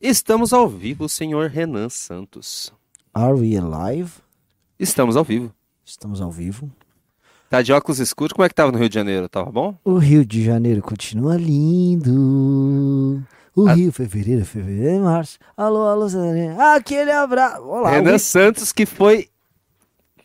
Estamos ao vivo, senhor Renan Santos. Are we alive? Estamos ao vivo. Estamos ao vivo. Tá de óculos escuros, como é que tava no Rio de Janeiro? Tava bom? O Rio de Janeiro continua lindo. O A- Rio, fevereiro, fevereiro, março. Alô, alô, Zé- aquele abraço. Olá, Renan Santos que foi...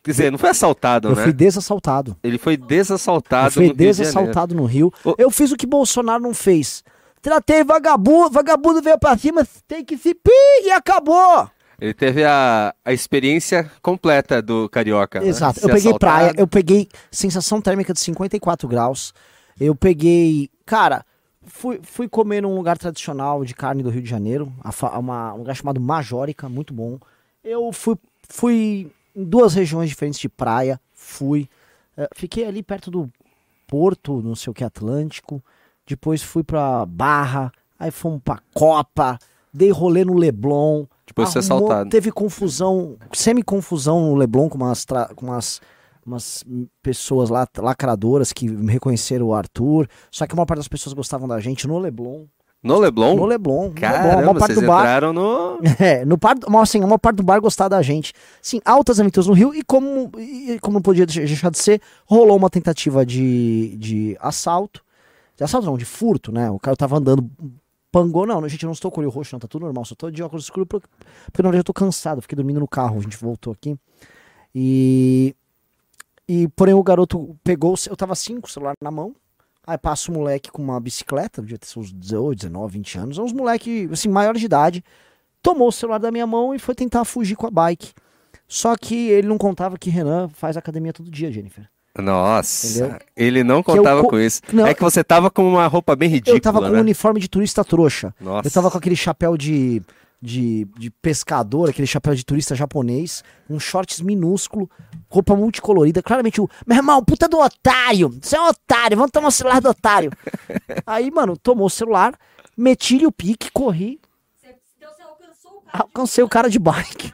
Quer dizer, não foi assaltado, eu né? fui desassaltado. Ele foi Eu desassaltado fui no Rio desassaltado no Rio. Eu fiz o que Bolsonaro não fez. Tratei vagabundo, vagabundo veio pra cima, tem que se pi e acabou. Ele teve a, a experiência completa do Carioca. né? Exato. Ser Eu peguei assaltado. praia, eu peguei sensação térmica de 54 graus. Eu peguei. Cara, fui, fui comer num lugar tradicional de carne do Rio de Janeiro, uma- um lugar chamado Majórica, muito bom. Eu fui, fui em duas regiões diferentes de praia, fui. eh, fiquei ali perto do Porto, não sei o que, Atlântico. Depois fui pra Barra, aí fomos pra Copa, dei rolê no Leblon. Depois de ser Arrumou- assaltado. Teve confusão, semi-confusão no Leblon com umas, com umas, umas pessoas lá, lacradoras que reconheceram o Arthur. Só que a maior parte das pessoas gostavam da gente no Leblon. No Leblon? No Leblon. no Leblon. A Caramba, maior parte vocês do bar. entraram no... É, no par, assim, uma parte do bar gostar da gente. Sim, altas aventuras no Rio e como, e como não podia deixar deixar de ser, rolou uma tentativa de, de assalto. De assalto não, de furto, né? O cara tava andando, pangou. Não, gente, eu não estou com o olho roxo, não, tá tudo normal. Só tô de óculos escuros porque, porque na verdade eu tô cansado, fiquei dormindo no carro, a gente voltou aqui. E. E, porém, o garoto pegou, eu tava assim com o celular na mão. Aí passa um moleque com uma bicicleta, devia ter seus 18, 19, 20 anos, uns moleque, assim, maior de idade, tomou o celular da minha mão e foi tentar fugir com a bike. Só que ele não contava que Renan faz academia todo dia, Jennifer. Nossa, Entendeu? ele não eu contava co- com isso. Não. É que você tava com uma roupa bem ridícula, eu tava com né? um uniforme de turista trouxa. Nossa. Eu tava com aquele chapéu de, de, de pescador, aquele chapéu de turista japonês, um shorts minúsculo, roupa multicolorida. Claramente o. Meu irmão, puta do otário! Você é um otário, vamos tomar o celular do otário. Aí, mano, tomou o celular, meti-lhe o pique, corri, Então você alcançou o cara. alcancei o cara de bike.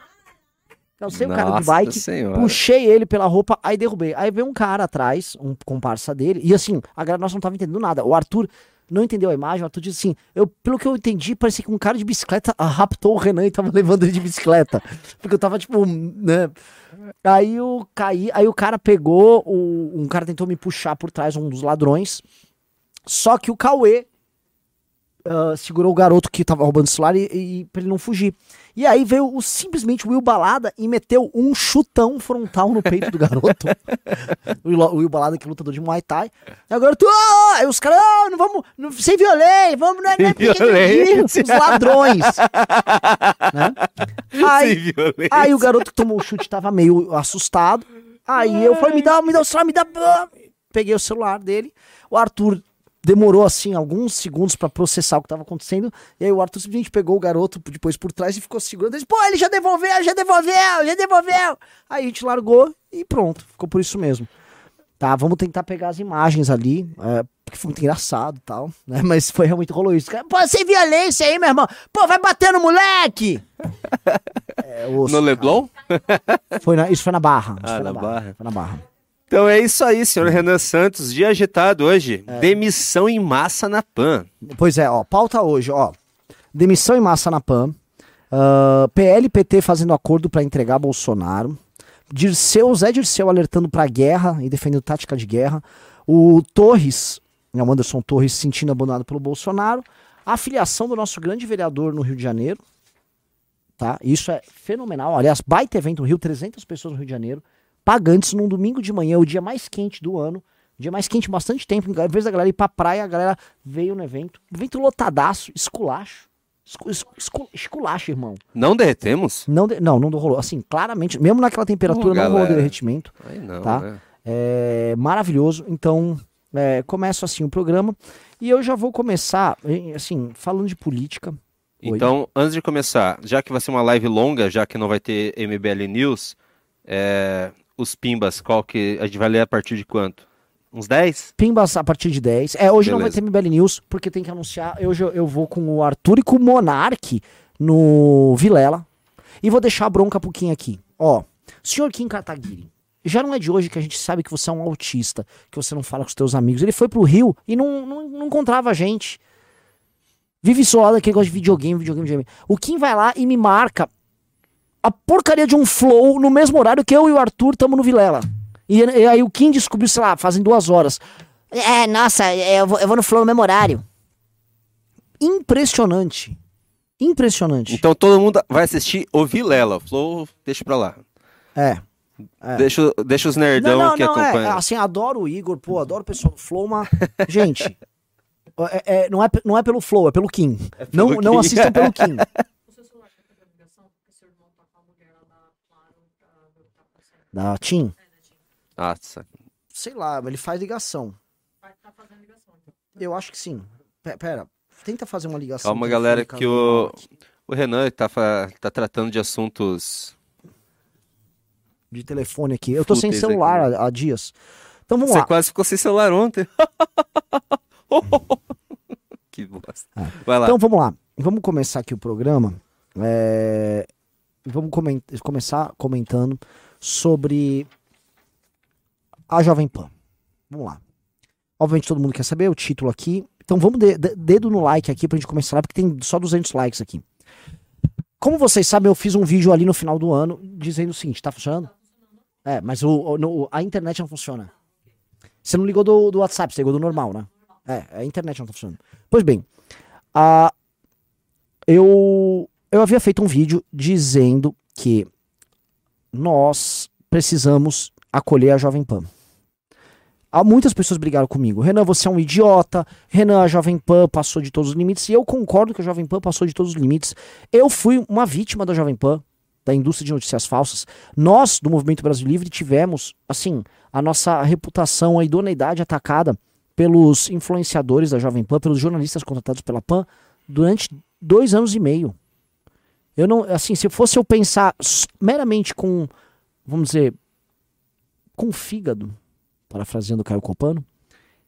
Alcancei o cara de Nossa bike, Senhora. puxei ele pela roupa, aí derrubei. Aí veio um cara atrás, um comparsa dele, e assim, a galera nós não tava entendendo nada. O Arthur não entendeu a imagem, o Arthur disse assim, eu, pelo que eu entendi, parecia que um cara de bicicleta raptou o Renan e tava levando ele de bicicleta. Porque eu tava, tipo, né? Aí eu caí, aí o cara pegou, o, um cara tentou me puxar por trás, um dos ladrões. Só que o Cauê ah, segurou o garoto que tava roubando o celular e, e pra ele não fugir. E aí veio o, simplesmente o Will Balada e meteu um chutão frontal no peito do garoto. o, Will- o Will Balada que é lutador de Muay Thai. E agora tu, ah! aí os caras, ah, não vamos, não, sem violência, vamos, não é, não é Sem violência. os ladrões. né? Aí. Aí o garoto que tomou o chute tava meio assustado. Aí eu falei, me dá, me dá o celular, me dá. Peguei o celular dele. O Arthur demorou assim alguns segundos pra processar o que tava acontecendo. E aí o Arthur simplesmente pegou o garoto depois por trás e ficou segurando. Ele disse, pô, ele já devolveu, já devolveu, já devolveu. Aí a gente largou e pronto, ficou por isso mesmo. Tá, vamos tentar pegar as imagens ali, é, porque foi muito engraçado e tal, né? Mas foi realmente rolou isso. Pô, sem violência aí, meu irmão. Pô, vai bater no moleque! É, osso, No Leblon? foi na- isso foi na Barra. Ah, foi na Barra. Foi na Barra. Então é isso aí, senhor Renan Santos. Dia agitado hoje. É. Demissão em massa na PAN. Pois é, ó, pauta hoje, ó. Demissão em massa na PAN. ah, PL e PT fazendo acordo para entregar Bolsonaro. Dirceu, Zé Dirceu alertando pra guerra e defendendo tática de guerra. O Torres, né, o Anderson Torres se sentindo abandonado pelo Bolsonaro. A filiação do nosso grande vereador no Rio de Janeiro. Tá? Isso é fenomenal. Aliás, baita evento no Rio, 300 pessoas no Rio de Janeiro. Pagantes num domingo de manhã, o dia mais quente do ano. Dia mais quente, bastante tempo. Em vez da galera ir pra praia, a galera veio no evento. Evento lotadaço, esculacho. Escu, escu, escu- esculacho, irmão. Não derretemos? Não, de- não, não rolou. Assim, claramente, mesmo naquela temperatura, Ô, não rolou derretimento. Aí não, Tá. né? É maravilhoso. Então, é, começo assim o programa. E eu já vou começar, assim, falando de política. Oi. Então, antes de começar, já que vai ser uma live longa, já que não vai ter MBL News, é, os pimbas, qual que a gente vai ler a partir de quanto? Uns 10? Pimbas a partir de 10. É, hoje não vai Beleza. ter MBL News, porque tem que anunciar. Hoje eu, eu vou com o Arthur e com o Monark no Vilela. E vou deixar a bronca pro Kim aqui. Ó, senhor Kim Kataguiri, já não é de hoje que a gente sabe que você é um autista, que você não fala com os teus amigos. Ele foi pro Rio e não, não, não encontrava a gente. Vive zoado que gosta de videogame, videogame, videogame. O Kim vai lá e me marca a porcaria de um flow no mesmo horário que eu e o Arthur estamos no Vilela. E, e aí o Kim descobriu, sei lá, fazem duas horas. É, nossa, eu vou, eu vou no flow no mesmo horário. Impressionante. Impressionante. Então todo mundo vai assistir o Vilela. Flow, deixa pra lá. É. É. Deixa, deixa os nerdão Não, não, que não, é, acompanham. assim, adoro o Igor, pô, adoro o pessoal do Flow, mas, gente, é- é- não, é, não é pelo Flow, é pelo Kim. não, pelo não Kim. assistam pelo Kim. O seu celular tá fazendo ligação? Porque seu irmão tá com a mulher lá na Claro pra ver o que tá acontecendo. Da Tim, Nossa. sei lá, ele faz ligação. Tá fazendo ligação. Então. Eu acho que sim. Pe- Pera, tenta fazer uma ligação. Calma, galera, que o, o Renan tá, tá tratando de assuntos. De telefone aqui. Eu tô sem celular aqui, há, há dias. Então vamos Você lá. quase ficou sem celular ontem. que bosta. Vai lá. Então vamos lá. Vamos começar aqui o programa. É, Vamos comen- começar comentando sobre a Jovem Pan. Vamos lá. Obviamente todo mundo quer saber o título aqui. Então vamos de- de- dedo no like aqui pra gente começar, porque tem só 200 likes aqui. Como vocês sabem, eu fiz um vídeo ali no final do ano dizendo o seguinte, tá funcionando? É, mas o, o- a internet não funciona. Você não ligou do, do WhatsApp, você ligou do normal, né? É, a internet não tá funcionando. Pois bem, a, eu, eu havia feito um vídeo dizendo que nós precisamos acolher a Jovem Pan. Há muitas pessoas brigaram comigo. Renan, você é um idiota. Renan, a Jovem Pan passou de todos os limites. E eu concordo que a Jovem Pan passou de todos os limites. Eu fui uma vítima da Jovem Pan, da indústria de notícias falsas. Nós, do Movimento Brasil Livre, tivemos, assim, a nossa reputação, a idoneidade atacada pelos influenciadores da Jovem Pan, pelos jornalistas contratados pela Pan, durante dois anos e meio. Eu não, assim, se fosse eu pensar meramente com, vamos dizer, com fígado, parafraseando o Caio Copano,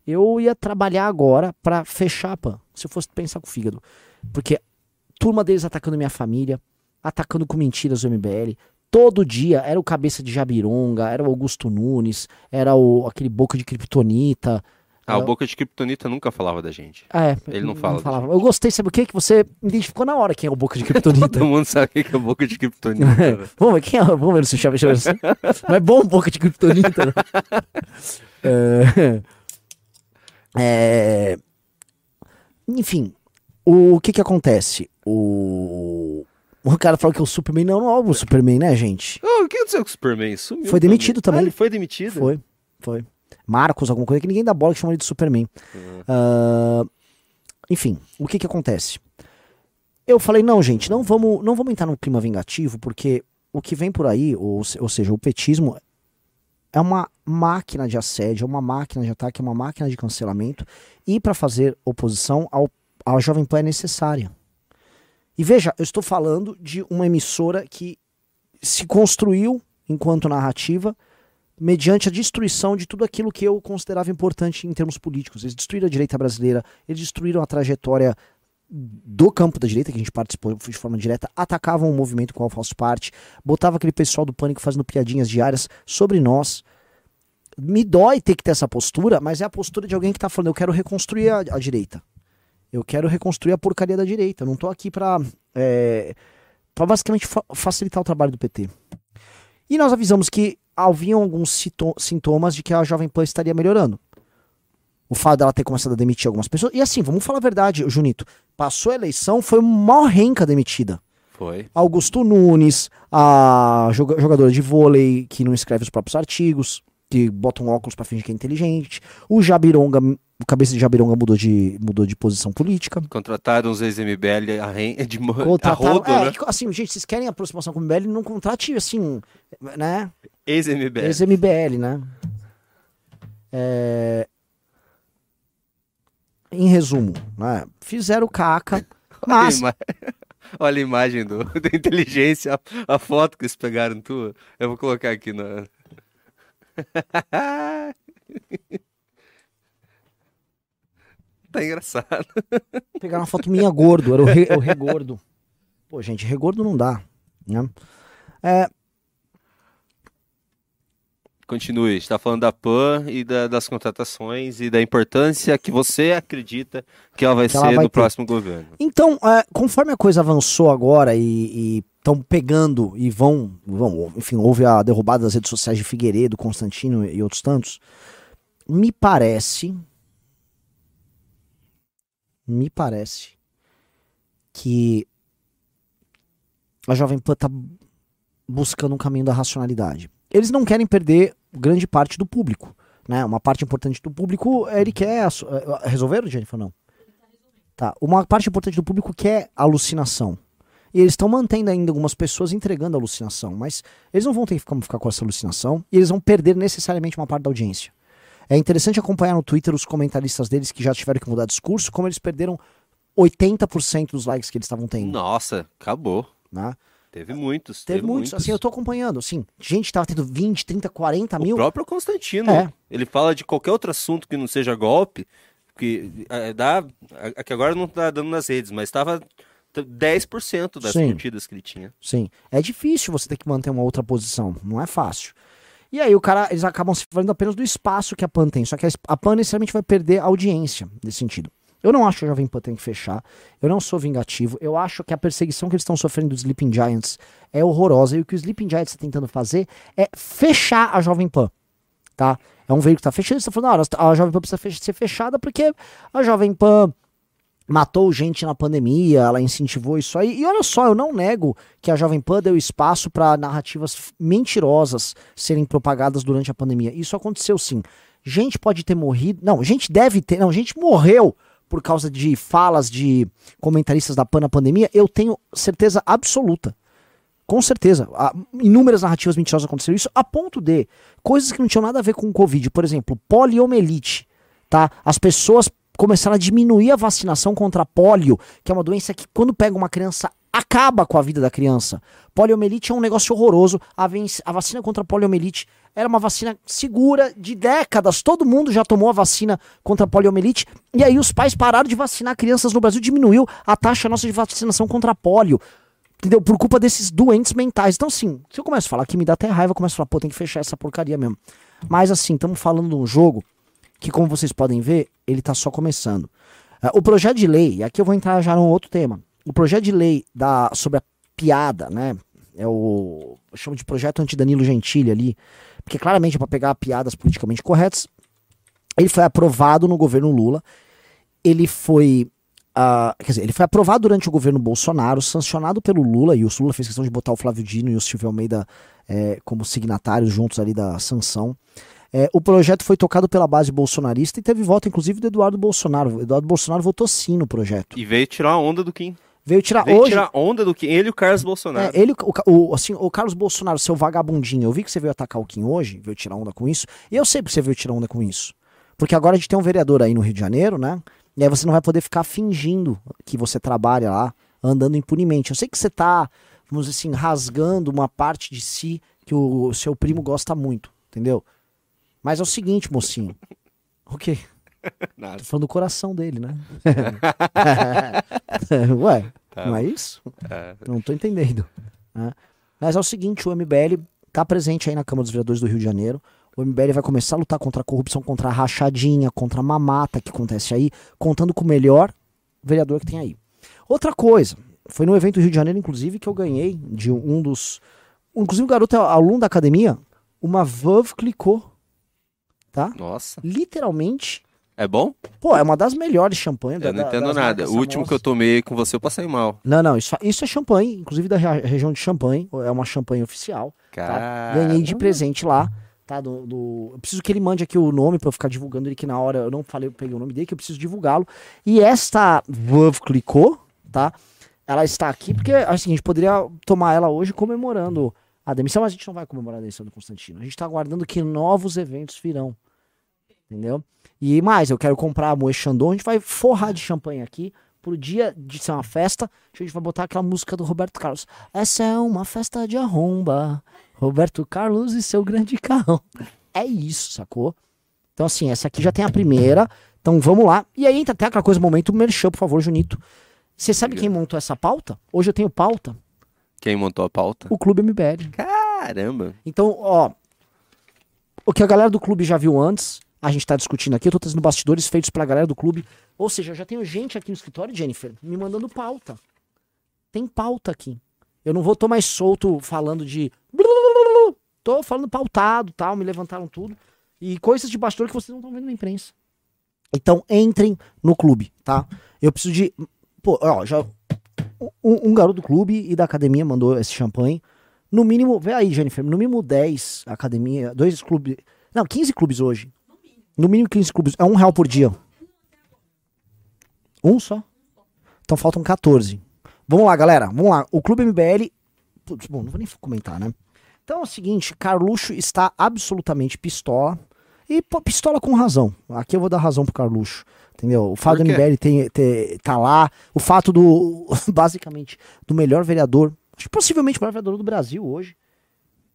eu ia trabalhar agora pra fechar a PAN, se eu fosse pensar com fígado. Porque turma deles atacando minha família, atacando com mentiras o MBL, todo dia era o cabeça de Jabironga, era o Augusto Nunes, era o aquele boca de Kryptonita. Ah, o Boca de Kryptonita nunca falava da gente. É, Ele não fala falava. Eu gostei, sabe o quê? Que você identificou na hora quem é o boca de Kryptonita. Todo mundo sabe o que é o Boca de Kryptonita. velho. Vamos ver quem é. Vamos ver se chama. Ver se- Não é bom pouco de criptonita, né? É, é, Enfim, o que que acontece? O. O cara falou que é o Superman. Não, não é o Superman, né, gente? Oh, o que aconteceu com o Superman? Sumiu Foi demitido também. Ah, ele foi demitido? Foi, foi. Marcos, alguma coisa que ninguém dá bola que chama ele de Superman. Ah, enfim, o que que acontece? Eu falei, não, gente, não vamos, não vamos entrar num clima vingativo, porque o que vem por aí, ou, ou seja, o petismo é uma máquina de assédio, é uma máquina de ataque, é uma máquina de cancelamento, e para fazer oposição ao, à Jovem Pan é necessária. E veja, eu estou falando de uma emissora que se construiu enquanto narrativa mediante a destruição de tudo aquilo que eu considerava importante em termos políticos. Eles destruíram a direita brasileira, eles destruíram a trajetória do campo da direita, que a gente participou de forma direta, atacavam o movimento qual eu faço parte, botava aquele pessoal do pânico fazendo piadinhas diárias sobre nós. Me dói ter que ter essa postura, mas é a postura de alguém que tá falando, eu quero reconstruir a, a direita. Eu quero reconstruir a porcaria da direita. Eu não tô aqui pra, é, pra basicamente fa- facilitar o trabalho do PT. E nós avisamos que haviam alguns sintomas de que a Jovem Pan estaria melhorando. O fato dela ter começado a demitir algumas pessoas. E assim, vamos falar a verdade, Junito. Passou a eleição, foi uma renca demitida. Foi. Augusto Nunes, a joga- jogadora de vôlei que não escreve os próprios artigos, que bota um óculos pra fingir que é inteligente. O Jabironga, o cabeça de Jabironga mudou de, mudou de posição política. Contrataram uns ex-MBL de mo- a Contrataram, rodo, é, né? que, assim, gente, vocês querem aproximação com o MBL, não contrate assim, né? Ex-MBL. Ex-MBL, né? É, Em resumo, né? Fizeram caca, Olha, a mas ima- Olha a imagem do, da inteligência, a, a foto que eles pegaram tua. Eu vou colocar aqui na. Tá engraçado. pegaram uma foto minha gordo, era o, re, o regordo. Pô, gente, regordo não dá, né? É, continue. A gente tá falando da PAN e da- das contratações e da importância que você acredita que ela vai Que ela ser vai no ter. próximo governo. Então, é, conforme a coisa avançou agora e estão pegando e vão, vão, enfim, houve a derrubada das redes sociais de Figueiredo, Constantino e outros tantos, me parece, me parece que a Jovem Pan tá buscando um caminho da racionalidade. Eles não querem perder grande parte do público, né? Uma parte importante do público, ele quer assu- eh, resolveram, Jennifer, não? Tá. Uma parte importante do público quer alucinação. E eles estão mantendo ainda algumas pessoas entregando alucinação, mas eles não vão ter como ficar com essa alucinação e eles vão perder necessariamente uma parte da audiência. É interessante acompanhar no Twitter os comentaristas deles que já tiveram que mudar discurso, como eles perderam 80% dos likes que eles estavam tendo. Nossa, acabou. Né? Teve muitos. Teve, muitos. Assim, eu tô acompanhando. Assim, gente tava tendo 20, 30, 40 O mil. próprio Constantino. É. Ele fala de qualquer outro assunto que não seja golpe, que é, dá. a- Que agora não tá dando nas redes, mas estava 10% das Sim. curtidas que ele tinha. Sim. É difícil você ter que manter uma outra posição. Não é fácil. E aí o cara, eles acabam se falando apenas do espaço que a PAN tem. Só que a PAN necessariamente vai perder audiência nesse sentido. Eu não acho que a Jovem Pan tem que fechar. Eu não sou vingativo. Eu acho que a perseguição que eles estão sofrendo dos Sleeping Giants é horrorosa. E o que o Sleeping Giants está tentando fazer é fechar a Jovem Pan. Tá? É um veículo que está fechando. Eles estão falando, ah, a Jovem Pan precisa fech- ser fechada porque a Jovem Pan matou gente na pandemia, ela incentivou isso aí. E olha só, eu não nego que a Jovem Pan deu espaço para narrativas mentirosas serem propagadas durante a pandemia. Isso aconteceu sim. Gente pode ter morrido. Não, gente deve ter. Não, gente morreu por causa de falas de comentaristas da PAN na pandemia. Eu tenho certeza absoluta. Com certeza. Inúmeras narrativas mentirosas aconteceram isso, a ponto de coisas que não tinham nada a ver com o Covid. Por exemplo, poliomielite. Tá? As pessoas começaram a diminuir a vacinação contra a polio, que é uma doença que, quando pega uma criança, acaba com a vida da criança. Poliomielite é um negócio horroroso. A, a vacina contra a poliomielite era uma vacina segura de décadas. Todo mundo já tomou a vacina contra a poliomielite. E aí os pais pararam de vacinar crianças no Brasil, diminuiu a taxa nossa de vacinação contra polio. Entendeu? Por culpa desses doentes mentais. Então, assim, se eu começo a falar que me dá até raiva, eu começo a falar, pô, tem que fechar essa porcaria mesmo. Mas, assim, estamos falando de um jogo que, como vocês podem ver, ele tá só começando. Ah, o projeto de lei, e aqui eu vou entrar já num outro tema. O projeto de lei da, sobre a piada, né? É o. Eu chamo de projeto anti-Danilo Gentili ali. Porque claramente é para pegar piadas politicamente corretas. Ele foi aprovado no governo Lula. Ele foi. ah, quer dizer, ele foi aprovado durante o governo Bolsonaro, sancionado pelo Lula, e o Lula fez questão de botar o Flávio Dino e o Silvio Almeida eh, como signatários juntos ali da sanção. É, o projeto foi tocado pela base bolsonarista e teve voto, inclusive, do Eduardo Bolsonaro. O Eduardo Bolsonaro votou sim no projeto. E veio tirar a onda do Kim. Veio tirar Veio hoje. tirar a onda do Kim. Ele e o Carlos Bolsonaro. É, ele, o, o- assim, o Carlos Bolsonaro, seu vagabundinho, eu vi que você veio atacar o Kim hoje, veio tirar onda com isso, e eu sei porque você veio tirar onda com isso. Porque agora a gente tem um vereador aí no Rio de Janeiro, né? E aí você não vai poder ficar fingindo que você trabalha lá, andando impunemente. Eu sei que você tá, vamos dizer assim, rasgando uma parte de si que o seu primo gosta muito, entendeu? Mas é o seguinte, mocinho. O quê? Nada. Tô falando do coração dele, né? Ué, não é isso? É. Não tô entendendo. né? Mas é o seguinte, o MBL tá presente aí na Câmara dos Vereadores do Rio de Janeiro. O MBL vai começar a lutar contra a corrupção, contra a rachadinha, contra a mamata que acontece aí, contando com o melhor vereador que tem aí. Outra coisa, foi no evento Rio de Janeiro, inclusive, que eu ganhei de um dos. Inclusive, o garoto é aluno da academia, uma Veuve clicou. Tá? Nossa. Literalmente. É bom? Pô, é uma das melhores champanhes. Eu da- não entendo nada. O último que eu tomei com você, eu passei mal. Não, não, isso, isso é champanhe, inclusive da re- região de Champagne, é uma champanhe oficial. tá? Cara. Ganhei de presente lá, tá? Do, do- Eu preciso que ele mande aqui o nome pra eu ficar divulgando ele, que na hora eu não falei, eu peguei o nome dele, que eu preciso divulgá-lo. E esta Veuve clicou, tá? Ela está aqui porque, assim, a gente poderia tomar ela hoje comemorando a demissão, mas a gente não vai comemorar a demissão do Constantino. A gente tá aguardando que novos eventos virão. Entendeu? E mais, eu quero comprar a Moe Chandon, a gente vai forrar de champanhe aqui. Pro dia de ser uma festa, a gente vai botar aquela música do Roberto Carlos. Essa é uma festa de arromba. Roberto Carlos e seu grande carrão. É isso, sacou? Então, assim, essa aqui já tem a primeira. Então vamos lá. E aí entra até aquela coisa, momento merchan, por favor, Junito. Você sabe quem montou essa pauta? Hoje eu tenho pauta. Quem montou a pauta? O Clube MBL. Caramba. Então, ó. o que a galera do clube já viu antes, a gente tá discutindo aqui, eu tô trazendo bastidores feitos pela galera do clube. Ou seja, eu já tenho gente aqui no escritório, Jennifer, me mandando pauta. Tem pauta aqui. Eu não vou tô mais solto falando de. Tô falando pautado, tal, me levantaram tudo. E coisas de bastidor que vocês não estão vendo na imprensa. Então entrem no clube, tá? Eu preciso de. Pô, ó, já. Um, um garoto do clube e da academia mandou esse champanhe. No mínimo, vê aí, Jennifer, no mínimo 10 academia, dois clubes. Não, 15 clubes hoje. No mínimo 15 clubes. É um real por dia. Um só? Então faltam 14. Vamos lá, galera. Vamos lá. O Clube MBL. Putz, bom, não vou nem comentar, né? Então é o seguinte: Carluxo está absolutamente pistola. E pistola com razão. Aqui eu vou dar razão pro Carluxo. Entendeu? O fato do? MBL tem, tá lá. O fato do. Basicamente, do melhor vereador. Acho que possivelmente o melhor vereador do Brasil hoje.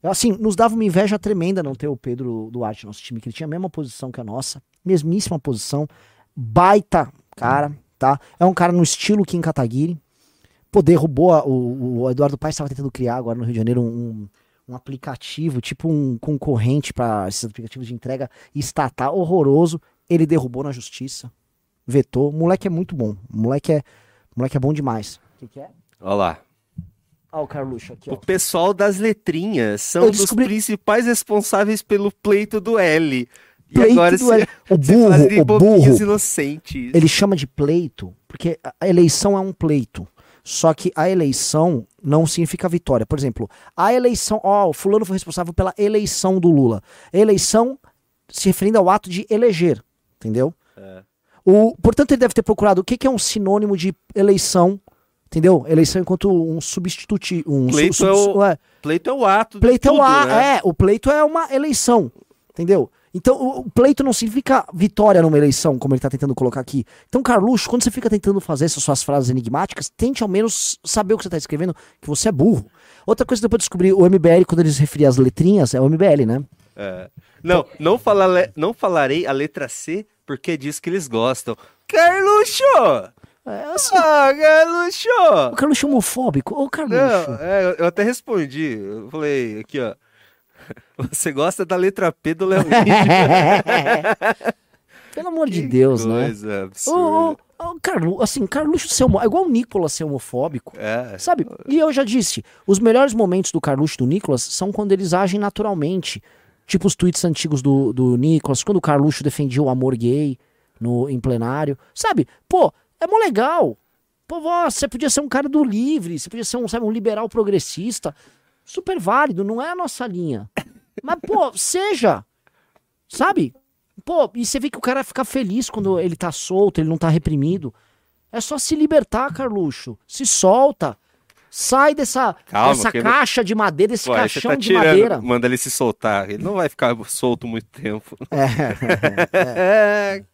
Assim, nos dava uma inveja tremenda não ter o Pedro Duarte no nosso time, que ele tinha a mesma posição que a nossa, mesmíssima posição, baita cara, tá? É um cara no estilo Kim Kataguiri. Pô, derrubou a- o, o Eduardo Paes estava tentando criar agora no Rio de Janeiro um, um aplicativo, tipo um concorrente para esses aplicativos de entrega estatal horroroso. Ele derrubou na justiça, vetou. O moleque é muito bom. O moleque é, o moleque é bom demais. O que, que é? Olha lá. O Carluxo aqui, ó. O pessoal das letrinhas são Eu dos descobri- principais responsáveis pelo pleito do L. E Pleito agora do se, L. O burro, o burro. inocentes. ele chama de pleito, porque a eleição é um pleito. Só que a eleição não significa vitória. Por exemplo, a eleição, ó, o fulano foi responsável pela eleição do Lula. Eleição se referindo ao ato de eleger, entendeu? É. O, portanto, ele deve ter procurado o que, que é um sinônimo de eleição, entendeu? Eleição enquanto um substituti, um Pleito sub- é o- é, Pleito é o ato Pleito de tudo, é o a, né? é, o pleito é uma eleição, entendeu? Então, o, o pleito não significa vitória numa eleição, como ele tá tentando colocar aqui. Então, Carluxo, quando você fica tentando fazer essas suas frases enigmáticas, tente ao menos saber o que você tá escrevendo, que você é burro. Outra coisa que depois eu descobri, o MBL, quando eles referiam às letrinhas, é o MBL, né? É. Não, não, fala, não falarei a letra C porque disso que eles gostam. Carluxo! É assim, Ah, Carluxo! o Carluxo é homofóbico. Ô, Carluxo. Não, é, eu- até respondi. Eu falei aqui, ó. Você gosta da letra P do Léo Pelo amor de Deus, né? Coisa Ô, absurda. ô, ô, Carlu, assim, Carluxo ser homo... é igual o Nicolas ser homofóbico. É. Sabe? E eu já disse, os melhores momentos do Carluxo e do Nicolas são quando eles agem naturalmente. Tipo os tweets antigos do, do Nicolas, quando o Carluxo defendia o amor gay no, em plenário. Sabe? Pô, é mó legal. Pô, você podia ser um cara do livre, você podia ser um, sabe, um liberal progressista. Super válido, não é a nossa linha. Mas, pô, seja. Sabe? Pô, e você vê que o cara fica feliz quando ele tá solto, ele não tá reprimido. É só se libertar, Carluxo. Se solta. Sai dessa, Calma, dessa ele- caixa de madeira, desse Pô, caixão tá de tirando, madeira. manda ele se soltar. Ele não vai ficar solto muito tempo. É. É.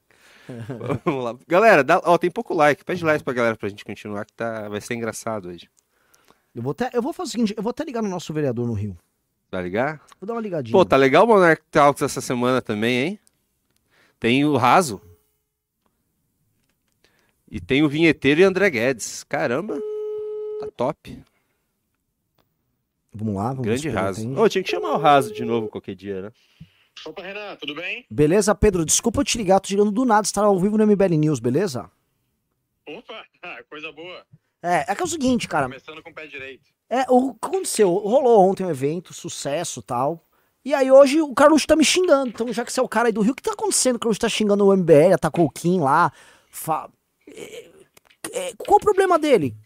Vamos lá. Galera, dá, ó, tem pouco like. Pede like pra galera pra gente continuar, que tá, vai ser engraçado hoje. Eu vou, até, eu vou fazer o seguinte, eu vou até ligar no nosso vereador no Rio. Vai ligar? Vou dar uma ligadinha. Pô, tá legal o Monarch Talks essa semana também, hein? Tem o Raso. E tem o Vinheteiro e André Guedes. Caramba, tá top. Vamos lá, vamos Grande Raso. Ô, tinha que chamar o Raso de novo qualquer dia, né? Opa, Renan, tudo bem? Beleza, Pedro? Desculpa eu te ligar, tô ligando do nada, você tá ao vivo no MBL News, beleza? Opa, coisa boa. É, é que é o seguinte, cara. Começando com o pé direito. É, o que aconteceu? Rolou ontem um evento, sucesso e tal. E aí hoje o Carluxo tá me xingando. Então, já que você é o cara aí do Rio, o que tá acontecendo? O Carluxo tá xingando o MBL, atacou o Kim lá. Fa... É, é, qual o problema dele?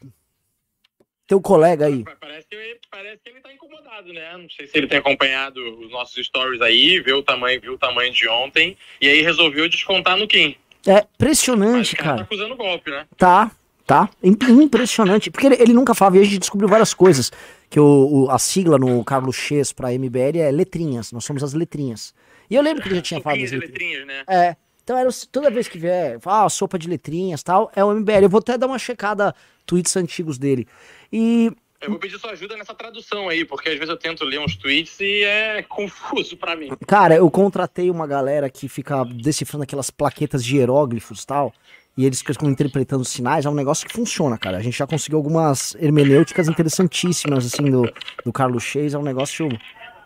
Teu colega aí. Pa- Parece que, parece que ele tá incomodado, né? Não sei se ele tem acompanhado os nossos stories aí, viu o tamanho, viu o tamanho de ontem, e aí resolveu descontar no Kim. É impressionante, cara tá acusando golpe, né? Tá, tá. Im- Impressionante. Porque ele, ele nunca falava, e a gente descobriu várias coisas. Que o, o- a sigla no Carlos X pra MBL é letrinhas. Nós somos as letrinhas. E eu lembro que ele já tinha falado letrinhas. letrinhas, né? É. Então era, toda vez que vier, ah, sopa de letrinhas tal, é o MBL. Eu vou até dar uma checada tweets antigos dele. E Eu vou pedir sua ajuda nessa tradução aí, porque às vezes eu tento ler uns tweets e é confuso pra mim. Cara, eu contratei uma galera que fica decifrando aquelas plaquetas de hieróglifos e tal. E eles ficam interpretando sinais. É um negócio que funciona, cara. A gente já conseguiu algumas hermenêuticas interessantíssimas, assim, do, do Carlos Chase. É um negócio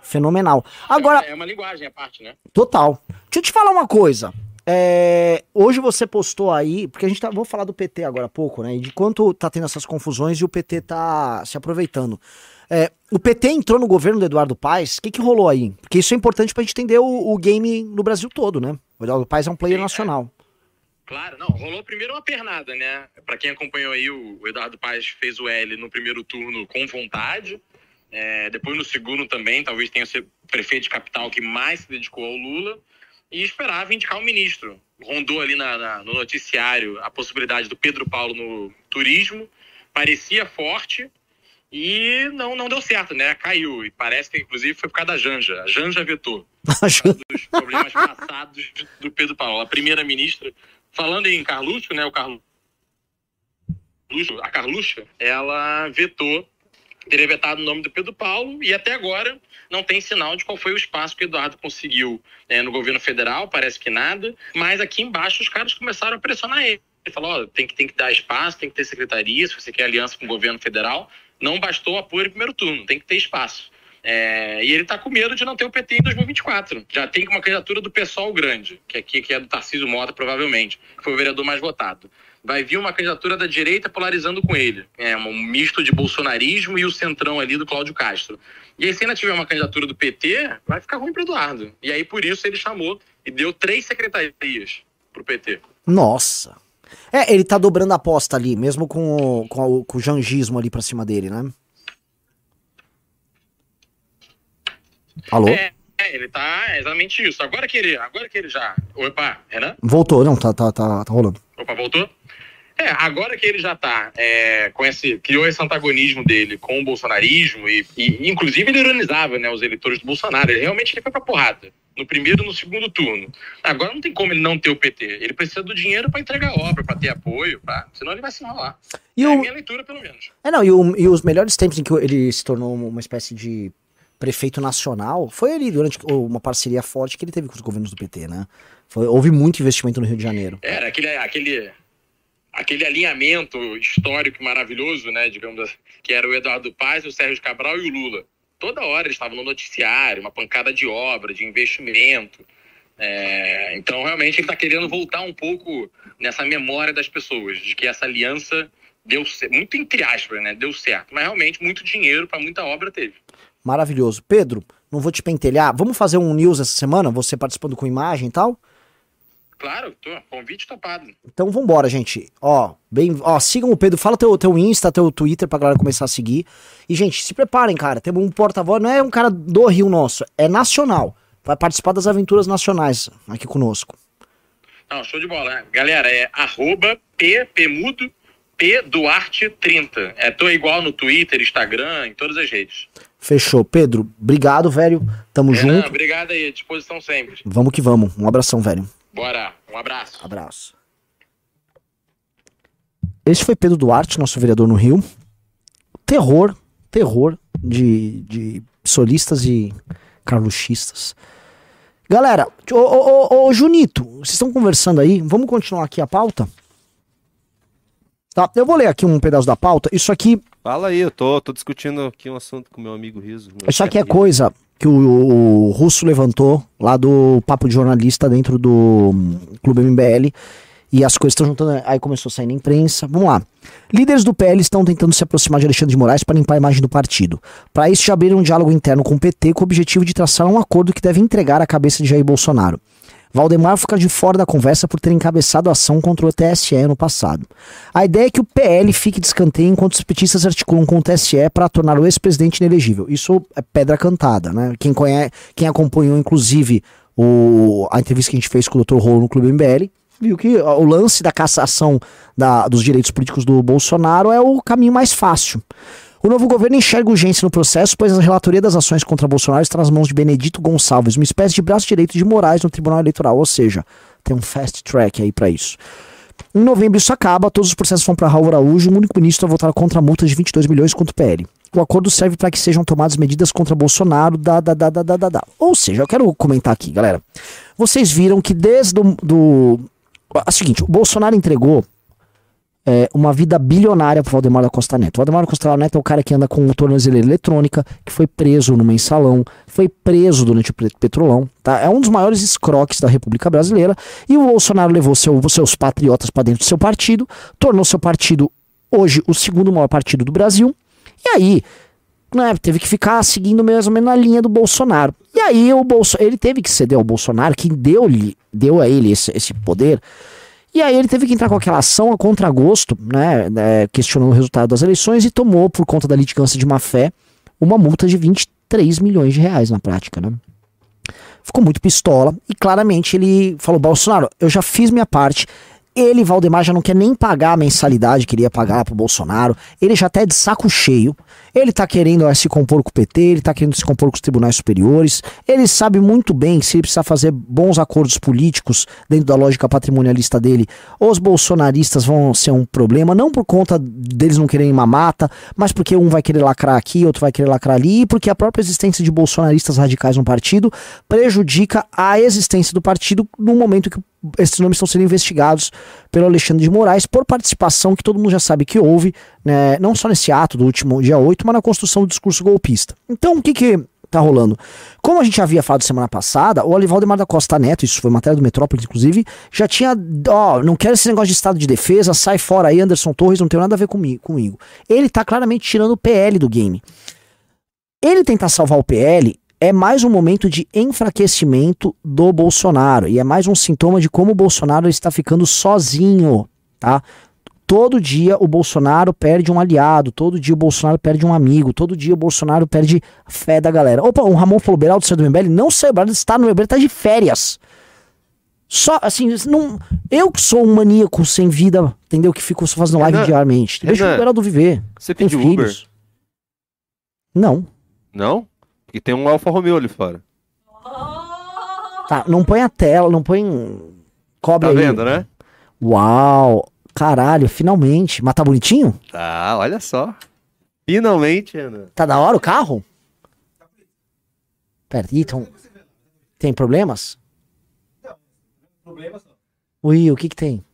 Fenomenal. Agora, É uma linguagem à parte, né? Total. Deixa eu te falar uma coisa. É, hoje você postou aí, porque a gente tá, vou falar do PT agora há pouco, né? E de quanto tá tendo essas confusões e o PT tá se aproveitando. É, o PT entrou no governo do Eduardo Paes, o que, que rolou aí? Porque isso é importante pra gente entender o, o game no Brasil todo, né? O Eduardo Paes é um player Sim, é. nacional. Claro, não. Rolou primeiro uma pernada, né? Pra quem acompanhou aí, o Eduardo Paes fez o L no primeiro turno com vontade. É, depois no segundo também, talvez tenha sido prefeito de capital que mais se dedicou ao Lula. E esperava indicar o ministro. Rondou ali na- na- no noticiário a possibilidade do Pedro Paulo no turismo. Parecia forte e não, não deu certo, né? Caiu. E parece que, inclusive, foi por causa da Janja. A Janja vetou dos problemas passados do Pedro Paulo. A primeira-ministra, falando em Carluxo, né, o Carluxo, a Carluxa, ela vetou, teria vetado o nome do Pedro Paulo e até agora não tem sinal de qual foi o espaço que o Eduardo conseguiu né, no governo federal, parece que nada, mas aqui embaixo os caras começaram a pressionar ele. Ele falou, ó, tem que, tem que dar espaço, tem que ter secretaria, se você quer aliança com o governo federal, não bastou apoio em primeiro turno, tem que ter espaço. É, e ele tá com medo de não ter o PT em 2024. Já tem uma candidatura do PSOL grande, que aqui que é do Tarcísio Mota, provavelmente, que foi o vereador mais votado. Vai vir uma candidatura da direita polarizando com ele. É um misto de bolsonarismo e o centrão ali do Cláudio Castro. E aí, se ainda tiver uma candidatura do PT, vai ficar ruim para Eduardo. E aí, por isso, ele chamou e deu três secretarias pro PT. Nossa. É, ele tá dobrando a aposta ali, mesmo com o, com o, com o jangismo ali pra cima dele, né? Alô? É, é, ele tá exatamente isso. Agora que ele, agora que ele já. Opa, Renan? Voltou, não, tá, tá, tá, tá rolando. Opa, voltou? É, agora que ele já tá é, com esse. criou esse antagonismo dele com o bolsonarismo, e, e, inclusive ele ironizava né, os eleitores do Bolsonaro. Ele realmente ele foi pra porrada. No primeiro e no segundo turno. Agora não tem como ele não ter o PT. Ele precisa do dinheiro pra entregar obra, pra ter apoio, pra... senão ele vai se enrolar. E é o, a minha leitura, pelo menos. É, não, e, o- e os melhores tempos em que ele se tornou uma espécie de prefeito nacional foi ali durante uma parceria forte que ele teve com os governos do PT, né? Foi, houve muito investimento no Rio de Janeiro. Era aquele, aquele, aquele alinhamento histórico maravilhoso, né, digamos assim, que era o Eduardo Paz, o Sérgio Cabral e o Lula. Toda hora eles estavam no noticiário, uma pancada de obra, de investimento. É, então, realmente, ele está querendo voltar um pouco nessa memória das pessoas, de que essa aliança deu muito entre aspas, né, deu certo. Mas, realmente, muito dinheiro para muita obra teve. Maravilhoso. Pedro, não vou te pentelhar. Vamos fazer um news essa semana? Você participando com imagem e tal? Claro, tô, convite topado. Então vambora, gente. Ó, bem, ó, sigam o Pedro, fala teu, teu Insta, teu Twitter pra galera começar a seguir. E, gente, se preparem, cara. Temos um porta-voz, não é um cara do Rio nosso, é nacional. Vai participar das aventuras nacionais aqui conosco. Não, show de bola. Galera, é arroba P, P mudo, P Duarte 30. É, tô igual no Twitter, Instagram, em todas as redes. Fechou. Pedro, obrigado, velho. Tamo Renan, junto. obrigado aí, à disposição sempre. Vamos que vamos. Um abração, velho. Bora, um abraço. Abraço. Esse foi Pedro Duarte, nosso vereador no Rio. Terror, terror de, de solistas e carluxistas. Galera, ô, ô, ô, ô, Junito, vocês estão conversando aí? Vamos continuar aqui a pauta? Tá, eu vou ler aqui um pedaço da pauta. Isso aqui, Fala aí, eu tô, tô discutindo aqui um assunto com meu amigo Riso. meu isso aqui é coisa que o, o Russo levantou lá do papo de jornalista dentro do hum, Clube MBL. E as coisas estão juntando. Aí começou a sair na imprensa. Vamos lá. Líderes do PL estão tentando se aproximar de Alexandre de Moraes para limpar a imagem do partido. Para isso, já abriram um diálogo interno com o PT com o objetivo de traçar um acordo que deve entregar a cabeça de Jair Bolsonaro. Valdemar fica de fora da conversa por ter encabeçado a ação contra o TSE no passado. A ideia é que o PL fique de escanteio enquanto os petistas articulam com o TSE para tornar o ex-presidente inelegível. Isso é pedra cantada, né? Quem, conhece, quem acompanhou, inclusive, o, a entrevista que a gente fez com o Dr. Rolo no Clube MBL, viu que o lance da cassação da- dos direitos políticos do Bolsonaro é o caminho mais fácil. O novo governo enxerga urgência no processo, pois a relatoria das ações contra Bolsonaro está nas mãos de Benedito Gonçalves, uma espécie de braço direito de Moraes no Tribunal Eleitoral, ou seja, tem um fast track aí para isso. Em novembro isso acaba, todos os processos vão para Raul Araújo, o único ministro a votar contra a multa de 22 milhões contra o PL. O acordo serve para que sejam tomadas medidas contra Bolsonaro, da, da, da, da, da, da. Ou seja, eu quero comentar aqui, galera. Vocês viram que desde o do... A seguinte, o Bolsonaro entregou é, uma vida bilionária pro Valdemar da Costa Neto. O Valdemar da Costa Neto é o cara que anda com tornozeleira eletrônica, que foi preso no mensalão, foi preso durante o Petrolão, tá? É um dos maiores escroques da República Brasileira. E o Bolsonaro levou seu- seus patriotas para dentro do seu partido, tornou seu partido hoje o segundo maior partido do Brasil. E aí, né, teve que ficar seguindo mais ou menos na linha do Bolsonaro. E aí o Bolso, ele teve que ceder ao Bolsonaro, que deu-lhe, deu a ele esse, esse poder. E aí ele teve que entrar com aquela ação a contragosto, né, né, questionando o resultado das eleições e tomou, por conta da litigância de má fé, uma multa de 23 milhões de reais na prática, né? Ficou muito pistola e claramente ele falou: Bolsonaro, eu já fiz minha parte. Ele, Valdemar, já não quer nem pagar a mensalidade que ele ia pagar pro Bolsonaro. Ele já tá de saco cheio. Ele tá querendo se compor com o PT, ele tá querendo se compor com os tribunais superiores. Ele sabe muito bem que se ele precisar fazer bons acordos políticos dentro da lógica patrimonialista dele, os bolsonaristas vão ser um problema, não por conta deles não quererem mamata, mas porque um vai querer lacrar aqui, outro vai querer lacrar ali, e porque a própria existência de bolsonaristas radicais no partido prejudica a existência do partido no momento que esses nomes estão sendo investigados pelo Alexandre de Moraes por participação que todo mundo já sabe que houve, né, não só nesse ato do último dia 8, mas na construção do discurso golpista. Então, o que que tá rolando? Como a gente havia falado semana passada, o Olivaldemar da Costa Neto, isso foi matéria do Metrópolis, inclusive, já tinha, ó, não quero esse negócio de estado de defesa, sai fora aí, Anderson Torres, não tem nada a ver comigo. comigo. Ele tá claramente tirando o PL do game. Ele tentar salvar o PL é mais um momento de enfraquecimento do Bolsonaro e é mais um sintoma de como o Bolsonaro está ficando sozinho, tá? Todo dia o Bolsonaro perde um aliado, todo dia o Bolsonaro perde um amigo, todo dia o Bolsonaro perde a fé da galera. Opa, o Ramon falou, Beraldo saiu do MBL? Não sei, o Beraldo está no MBL, está de férias. Só, assim, não, eu que sou um maníaco sem vida, entendeu? Que fico fazendo live Renan, diariamente. Deixa Renan, o Beraldo viver. Você Tem pediu Uber? filhos. Não. Não? Porque tem um Alfa Romeo ali fora. Tá, não põe a tela, não põe. Cobre Tá aí. vendo, né? Uau! Caralho, finalmente. Mas tá bonitinho? Tá, olha só. Finalmente, Ana. Tá da hora o carro? Pera, então. Tem problemas? Problemas não. Ui, o que que tem?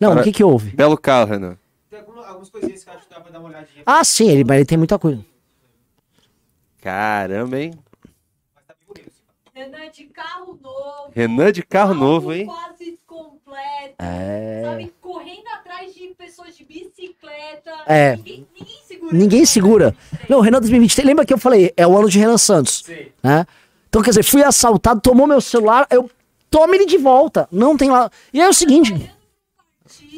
Não, Cara- o que que houve? Belo carro, Renan. Tem alguma- algumas coisinhas que eu acho que dá pra dar uma olhadinha. Ah, sim, ele, mas ele tem muita coisa. Caramba, hein? Renan de carro novo. Renan de carro novo, hein? Quase completo. É. Sabe, correndo atrás de pessoas de bicicleta. É. Ninguém, ninguém segura. Ninguém segura. Não, o Renan 2023, lembra que eu falei? É o ano de Renan Santos. Sei. né? Então, quer dizer, fui assaltado, tomou meu celular, eu tome ele de volta. Não tem lá. E aí é o seguinte,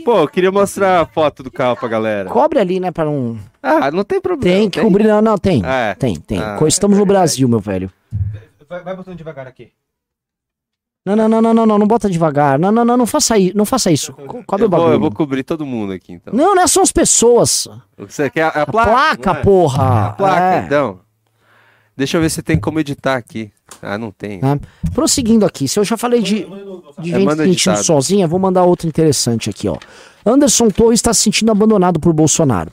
Pô, eu queria mostrar a foto do carro pra galera. cobre ali, né, para não. Ah, não tem problema. Tem que cobrir, não, não, tem. É. Tem, tem. Ah, Estamos no Brasil, meu velho. Vai, vai botando devagar aqui. Não, não, não, não, não, não, não bota devagar. Não, não, não, não faça isso, não faça isso. Co- Cobre Eu o vou, bagulho. eu vou cobrir todo mundo aqui, então. Não, não são as pessoas. Você quer a, a A placa? placa, não é? porra. A placa, É. então. Deixa eu ver se tem como editar aqui. Ah, não tem. Né? Prosseguindo aqui, se eu já falei de, de É, gente sentindo sozinha, vou mandar outra interessante aqui, ó. Anderson Torres está se sentindo abandonado por Bolsonaro.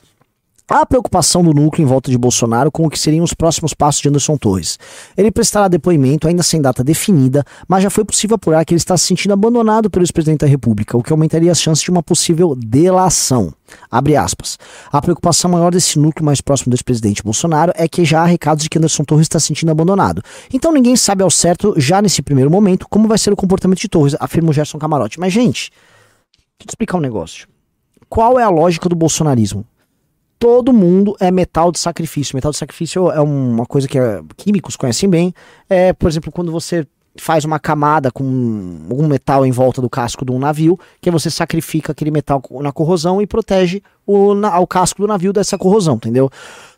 Há preocupação do núcleo em volta de Bolsonaro com o que seriam os próximos passos de Anderson Torres. Ele prestará depoimento, ainda sem data definida, mas já foi possível apurar que ele está se sentindo abandonado pelo ex-presidente da República, o que aumentaria as chances de uma possível delação. Abre aspas. A preocupação maior desse núcleo mais próximo do ex-presidente Bolsonaro é que já há recados de que Anderson Torres está se sentindo abandonado. Então ninguém sabe ao certo, já nesse primeiro momento, como vai ser o comportamento de Torres, afirma o Gerson Camarote. Mas, gente, deixa eu te explicar um negócio. Qual é a lógica do bolsonarismo? Todo mundo é metal de sacrifício. Metal de sacrifício é uma coisa que é, químicos conhecem bem. É, por exemplo, quando você faz uma camada com algum metal em volta do casco de um navio, que você sacrifica aquele metal na corrosão e protege o, na- o casco do navio dessa corrosão, entendeu?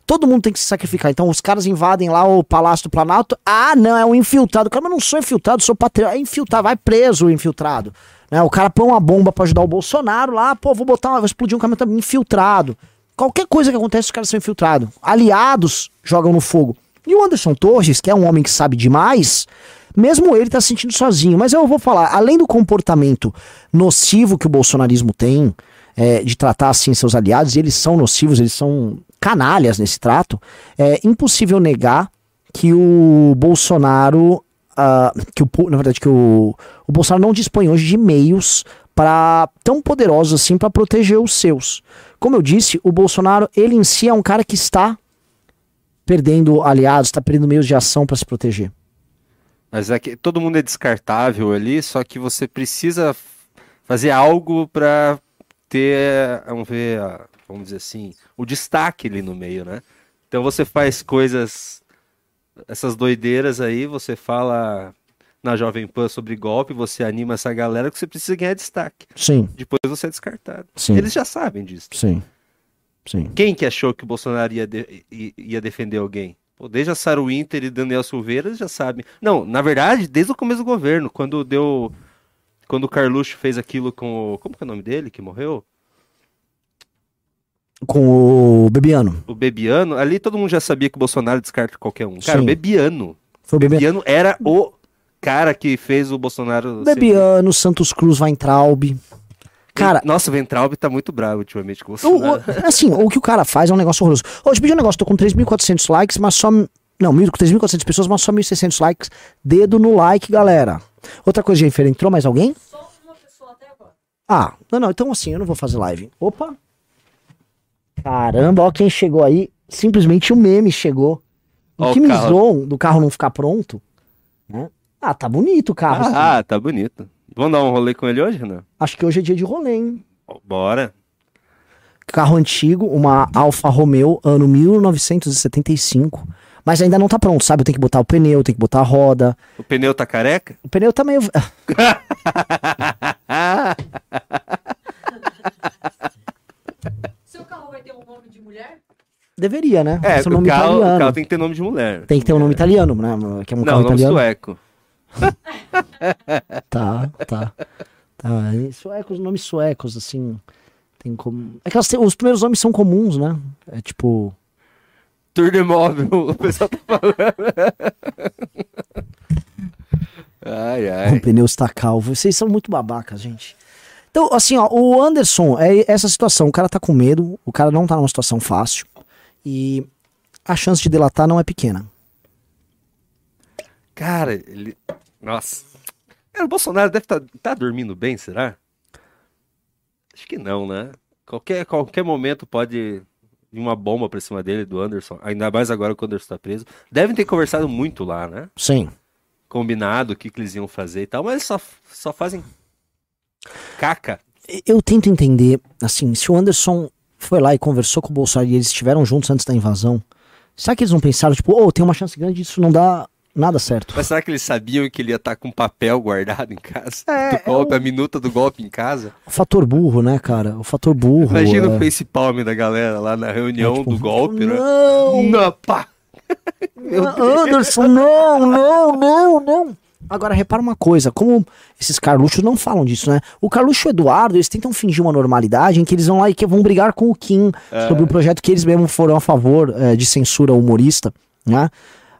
Todo mundo tem que se sacrificar. Então os caras invadem lá o Palácio do Planalto. Ah, não, é um infiltrado. Cara, mas não sou infiltrado, sou patriota. É infiltrado, vai preso o infiltrado. Né? O cara põe uma bomba pra ajudar o Bolsonaro lá, pô, vou botar, vou explodir um caminhão infiltrado. Qualquer coisa que acontece, os caras são infiltrados. Aliados jogam no fogo. E o Anderson Torres, que é um homem que sabe demais, mesmo ele tá se sentindo sozinho. Mas eu vou falar, além do comportamento nocivo que o bolsonarismo tem, é, de tratar assim seus aliados, e eles são nocivos, eles são canalhas nesse trato, é impossível negar que o Bolsonaro. ah, que o, na verdade, que o, o Bolsonaro não dispõe hoje de meios para tão poderosos assim para proteger os seus. Como eu disse, o Bolsonaro, ele em si é um cara que está perdendo aliados, está perdendo meios de ação para se proteger. Mas é que todo mundo é descartável ali, só que você precisa fazer algo pra ter, vamos ver, vamos dizer assim, o destaque ali no meio, né? Então você faz coisas, essas doideiras aí, você fala na Jovem Pan sobre golpe, você anima essa galera que você precisa ganhar destaque. Sim, Depois você é descartado. sim, Eles já sabem disso. sim, sim. Quem que achou que o Bolsonaro ia, de- ia defender alguém? Pô, desde a Sara Winter e Daniel Silveira, eles já sabem. Não, na verdade, desde o começo do governo, quando deu. Quando o Carluxo fez aquilo com o. Como que é o nome dele que morreu? Com o Bebiano. O Bebiano. Ali todo mundo já sabia que o Bolsonaro descarta qualquer um. Cara, Sim. o Bebiano. Foi o O Bebiano. Bebiano era o cara que fez o Bolsonaro. ser- Bebiano, Santos Cruz, Weintraub. Cara, Nossa, o Ventralbe tá muito bravo ultimamente com o o, Bolsonaro. o- assim, o que o cara faz é um negócio horroroso. Te pedi um negócio, tô com 3.400 likes, mas só. Não, 1.000 com 3.400 pessoas, mas só 1.600 likes. Dedo no like, galera. Outra coisa, Jennifer, entrou mais alguém? Só uma pessoa até agora. Ah, não, não, então assim, eu não vou fazer live. Opa! Caramba, ó quem chegou aí. Simplesmente o meme chegou. O o que me do carro não ficar pronto. né? Ah, tá bonito o carro. assim. Ah, tá bonito. Vamos dar um rolê com ele hoje, Renan? Acho que hoje é dia de rolê, hein? Bora. Carro antigo, uma Alfa Romeo, ano 1975. Mas ainda não tá pronto, sabe? Eu tenho que botar o pneu, eu tenho que botar a roda. O pneu tá careca? O pneu tá meio. Seu carro vai ter um nome de mulher? Deveria, né? É, o nome carro, o carro tem que ter nome de mulher. Tem que ter um nome italiano, né? Que é um Não, carro nome italiano. sueco. Tá, tá. tá. E suecos, nomes suecos, assim. Tem como. É que elas têm- os primeiros nomes são comuns, né? É tipo. Tour de móvel, o pessoal tá falando. ai, O ai. pneu está calvo. Vocês são muito babacas, gente. Então, assim, ó, o Anderson é essa situação. O cara tá com medo, o cara não tá numa situação fácil. E a chance de delatar não é pequena. Cara, ele. Nossa. Cara, o Bolsonaro deve estar tá, tá dormindo bem, será? Acho que não, né? Qualquer, qualquer momento pode vir uma bomba pra cima dele, do Anderson. Ainda mais agora que o Anderson tá preso. Devem ter conversado muito lá, né? Sim. Combinado o que, que eles iam fazer e tal, mas só, só fazem caca. Eu tento entender, assim, se o Anderson foi lá e conversou com o Bolsonaro e eles estiveram juntos antes da invasão, será que eles não pensaram, tipo, ô, tem uma chance grande disso não dar nada certo? Mas será que eles sabiam que ele ia estar com papel guardado em casa? É, do golpe, a minuta do golpe em casa? O fator burro, né, cara? O fator burro. Imagina é... o face palm da galera lá na reunião É, tipo, do golpe, né? Não! Não, pá! Anderson, não, não, não, não. Agora, repara uma coisa, como esses Carluxos não falam disso, né? O Carluxo e o Eduardo, eles tentam fingir uma normalidade em que eles vão lá e que vão brigar com o Kim sobre o projeto que eles mesmos foram a favor eh, de censura humorista, né?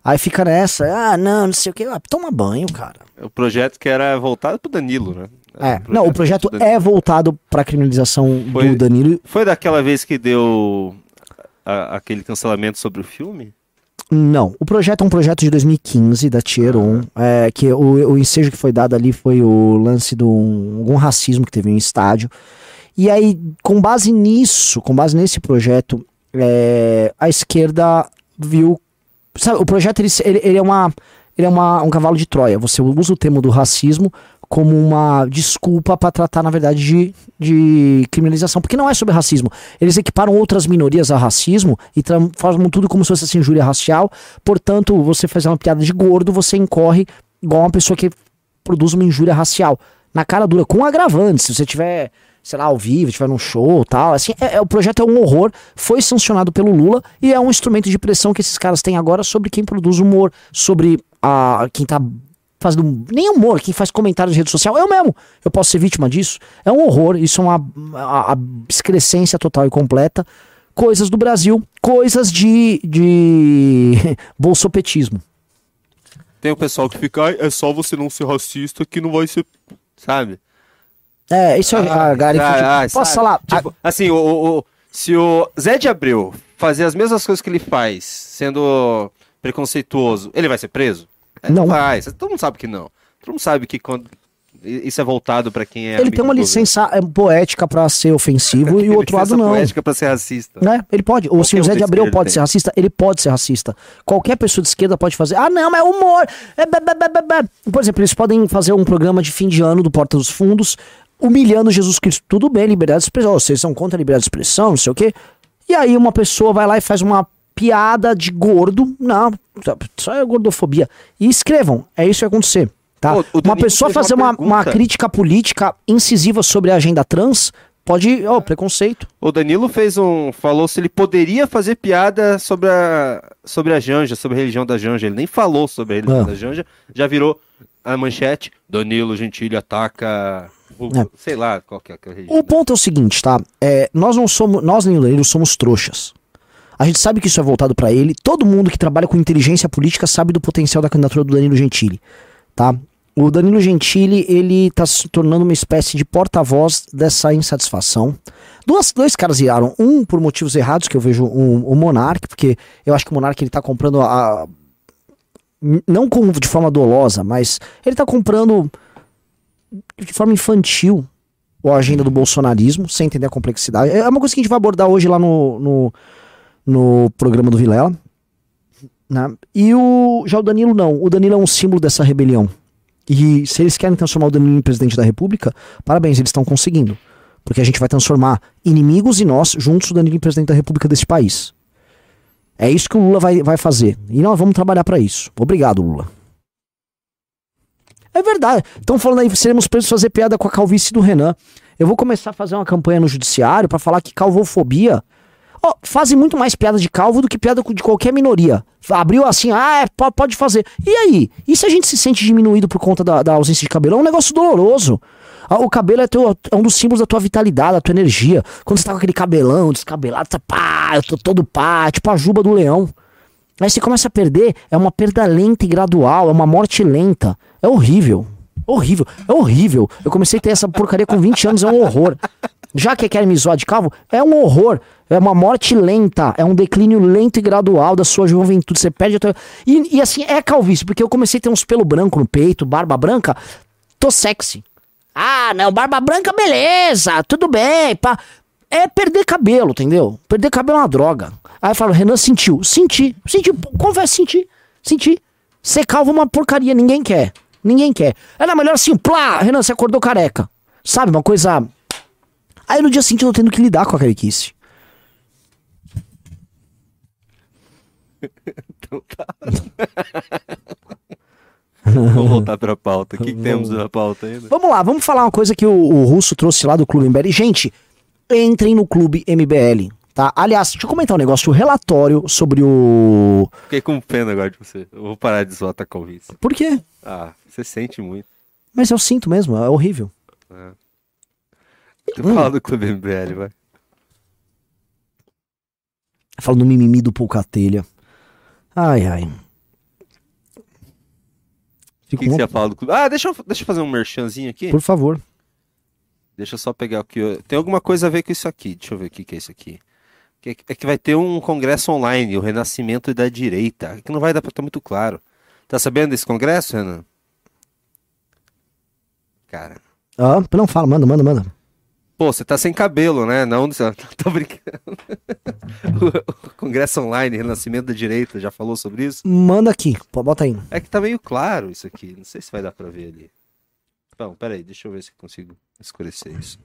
Aí fica nessa, ah, não, não sei o que, ah, toma banho, cara. O projeto que era voltado pro Danilo, né? É, não, o projeto é voltado pra criminalização Foi- do Danilo. Foi daquela vez que deu a- aquele cancelamento sobre o filme? Não, o projeto é um projeto de 2015 da Tier 1, é, que o, o ensejo que foi dado ali foi o lance de um, algum racismo que teve em estádio. E aí, com base nisso, com base nesse projeto, é, a esquerda viu. Sabe, o projeto ele, ele, é, uma, ele é uma, um cavalo de Troia. Você usa o termo do racismo como uma desculpa para tratar, na verdade, de, de criminalização. Porque não é sobre racismo. Eles equiparam outras minorias a racismo e tra- fazem tudo como se fosse assim, injúria racial. Portanto, você faz uma piada de gordo, você incorre igual uma pessoa que produz uma injúria racial. Na cara dura, com agravantes. Se você tiver, sei lá, ao vivo, tiver num show tal, assim, é, é- o projeto é um horror, foi sancionado pelo Lula e é um instrumento de pressão que esses caras têm agora sobre quem produz humor, sobre a, quem tá fazendo nem humor, quem faz comentários de rede social. Eu mesmo, eu posso ser vítima disso. É um horror, isso é uma excrescência total e completa. Coisas do Brasil, coisas de, de bolsopetismo. Tem o pessoal que fica, "Ai, é só você não ser racista que não vai ser. Sabe? É, isso é a galera que Ah, ah, Posso sabe? falar? Tipo, assim, o, o- se o Zé de Abreu fazer as mesmas coisas que ele faz, sendo preconceituoso, ele vai ser preso? É, Não. vai. Todo mundo sabe que não. Todo mundo sabe que quando. Isso é voltado pra quem é. Ele tem uma licença é, poética pra ser ofensivo e o outro lado não. poética pra ser racista. Né? Ele pode. Ou se o Zé de Abreu pode tem. ser racista, ele pode ser racista. Qualquer pessoa de esquerda pode fazer. Ah, não, mas é humor. É bé, bé, bé. Por exemplo, eles podem fazer um programa de fim de ano do Porta dos Fundos, humilhando Jesus Cristo. Tudo bem, liberdade de expressão. Vocês são contra a liberdade de expressão, não sei o quê. E aí uma pessoa vai lá e faz uma piada de gordo. Não, só é gordofobia. E escrevam. É isso que vai acontecer. Tá? O uma pessoa uma fazer uma, uma pergunta. crítica política incisiva sobre a agenda trans pode. Ó, preconceito. O Danilo fez um. falou se ele poderia fazer piada sobre a. sobre a Janja, sobre a religião da Janja. Ele nem falou sobre a religião Ah. da Janja. Já virou a manchete. Danilo Gentili ataca. O- É. Sei lá qual que é aquela religião. O ponto é o seguinte, tá? É, nós não somos, nós Danilo somos trouxas. A gente sabe que isso é voltado pra ele. Todo mundo que trabalha com inteligência política sabe do potencial da candidatura do Danilo Gentili, tá? O Danilo Gentili, ele tá se tornando uma espécie de porta-voz dessa insatisfação. Duas, dois caras iraram. Um por motivos errados, que eu vejo o, o Monark, porque eu acho que o Monark ele tá comprando a. Não com, de forma dolosa, mas ele tá comprando de forma infantil a agenda do bolsonarismo, sem entender a complexidade. É uma coisa que a gente vai abordar hoje lá no, no, no programa do Vilela. Né? E o, já o Danilo não. O Danilo é um símbolo dessa rebelião. E se eles querem transformar o Danilo em presidente da República, parabéns, eles estão conseguindo. Porque a gente vai transformar inimigos e nós juntos o Danilo em presidente da República desse país. É isso que o Lula vai, vai fazer. E nós vamos trabalhar para isso. Obrigado, Lula. É verdade. Estão falando aí, seremos presos fazer piada com a calvície do Renan. Eu vou começar a fazer uma campanha no judiciário para falar que calvofobia. Ó, fazem muito mais piada de calvo do que piada de qualquer minoria. Abriu assim, ah, é, po- pode fazer. E aí? E se a gente se sente diminuído por conta da, da ausência de cabelo? É um negócio doloroso. Ah, O cabelo é, teu- é um dos símbolos da tua vitalidade, da tua energia. Quando você tá com aquele cabelão descabelado, tá, pá, eu tô todo pá, tipo a juba do leão. Aí você começa a perder, é uma perda lenta e gradual, é uma morte lenta. É horrível. Horrível, é horrível. Eu comecei a ter essa porcaria com 20 anos, é um horror. Já que querem me zoar de calvo, é um horror. É uma morte lenta, é um declínio lento e gradual da sua juventude. Você perde a tua... e, e assim, é calvície, porque eu comecei a ter uns pelo branco no peito, barba branca, tô sexy. Ah, não, barba branca, beleza, tudo bem, pá. É perder cabelo, entendeu? Perder cabelo é uma droga. Aí eu falo, Renan sentiu. Senti, senti, confesso, senti, senti. Ser calvo é uma porcaria, ninguém quer. Ninguém quer. Era melhor assim, plá, Renan, você acordou careca. Sabe, uma coisa. Aí no dia seguinte eu tô tendo que lidar com a carequice. Vamos voltar pra pauta. O que, que temos na pauta ainda? Vamos lá, vamos falar uma coisa que o, o Russo trouxe lá do Clube MBL. Gente, entrem no Clube MBL, tá? Aliás, deixa eu comentar um negócio, o relatório sobre o... Fiquei com pena agora de você. Eu vou parar de zoar a calvície. Por quê? Ah, você sente muito. Mas eu sinto mesmo, é horrível. Tu fala do Clube MBL, vai. Fala do mimimi do Pulcatelha. Ai, ai. O Fico que, que você ia falar do Clube? Ah, deixa eu, deixa eu fazer um merchanzinho aqui. Por favor. Deixa eu só pegar o que eu... Tem alguma coisa a ver com isso aqui. Deixa eu ver o que, que é isso aqui. Que- É que vai ter um congresso online, o Renascimento da Direita. Que não vai dar pra estar muito claro. Tá sabendo desse congresso, Renan? Cara. Ah, não, fala, manda, manda, manda. Pô, você tá sem cabelo, né? Não, tô brincando. o, Congresso Online, Renascimento da Direita, já falou sobre isso? Manda aqui, bota aí. É que tá meio claro isso aqui. Não sei se vai dar pra ver ali. Não, peraí, deixa eu ver se consigo escurecer isso.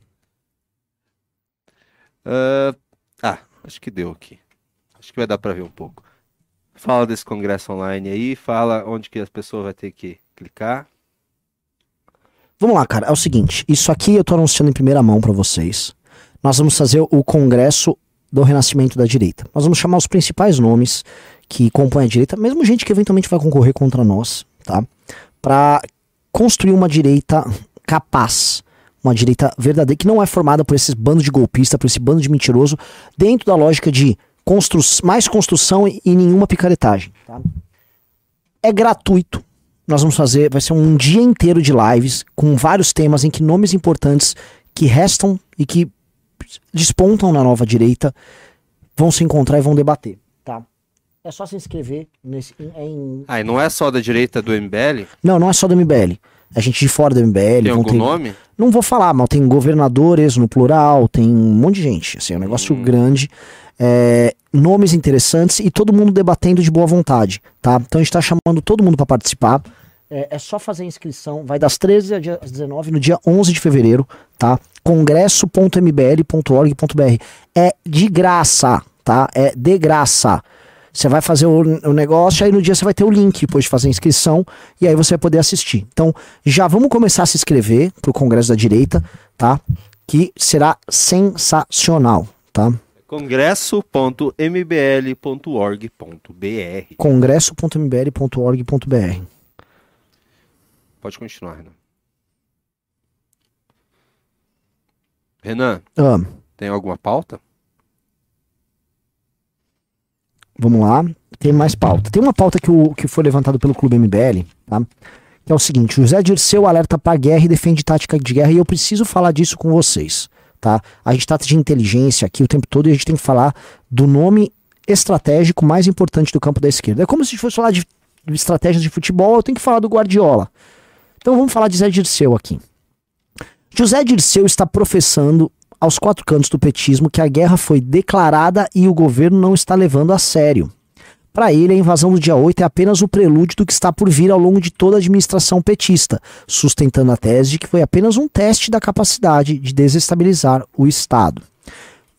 Ah, ah, acho que deu aqui. Acho que vai dar pra ver um pouco. Fala desse congresso online aí, fala onde que as pessoas vão ter que clicar. Vamos lá, cara. É o seguinte, isso aqui eu tô anunciando em primeira mão pra vocês. Nós vamos fazer o congresso do renascimento da direita. Nós vamos chamar os principais nomes que compõem a direita, mesmo gente que eventualmente vai concorrer contra nós, tá? Pra construir uma direita capaz, uma direita verdadeira que não é formada por esses bandos de golpista, por esse bando de mentiroso, dentro da lógica de constru mais construção e nenhuma picaretagem, tá? É gratuito. Nós vamos fazer, vai ser um dia inteiro de lives com vários temas em que nomes importantes que restam e que despontam na nova direita vão se encontrar e vão debater, tá? É só se inscrever nesse em, em- Ah, e não é só da direita do MBL? Não, não é só do MBL. É gente de fora do MBL. Tem algum ter- nome? Não vou falar, mas tem governadores no plural, tem um monte de gente. Assim, é um negócio grande. é, nomes interessantes e todo mundo debatendo de boa vontade, tá? Então a gente tá chamando todo mundo para participar. É, é só fazer a inscrição, vai das 13 às dia- às 19 no dia 11 de fevereiro, tá? congresso.mbl.org.br. É de graça, tá? É de graça. Você vai fazer o, o negócio, aí no dia você vai ter o link depois de fazer a inscrição, e aí você vai poder assistir. Então, já vamos começar a se inscrever pro Congresso da Direita, tá? Que será sensacional, tá? congresso.mbl.org.br. congresso.mbl.org.br. Pode continuar, Renan. Renan, Ah, tem alguma pauta? Vamos lá. Tem mais pauta. Tem uma pauta que, o, que foi levantado pelo Clube MBL, tá? Que é o seguinte: José Dirceu alerta para guerra e defende tática de guerra, e eu preciso falar disso com vocês, tá? A gente trata de inteligência aqui o tempo todo e a gente tem que falar do nome estratégico mais importante do campo da esquerda. É como se fosse falar de de estratégias de futebol, eu tenho que falar do Guardiola. Então vamos falar de José Dirceu aqui. José Dirceu está professando aos quatro cantos do petismo que a guerra foi declarada e o governo não está levando a sério. Para ele, a invasão do dia 8 é apenas o prelúdio do que está por vir ao longo de toda a administração petista, sustentando a tese de que foi apenas um teste da capacidade de desestabilizar o Estado.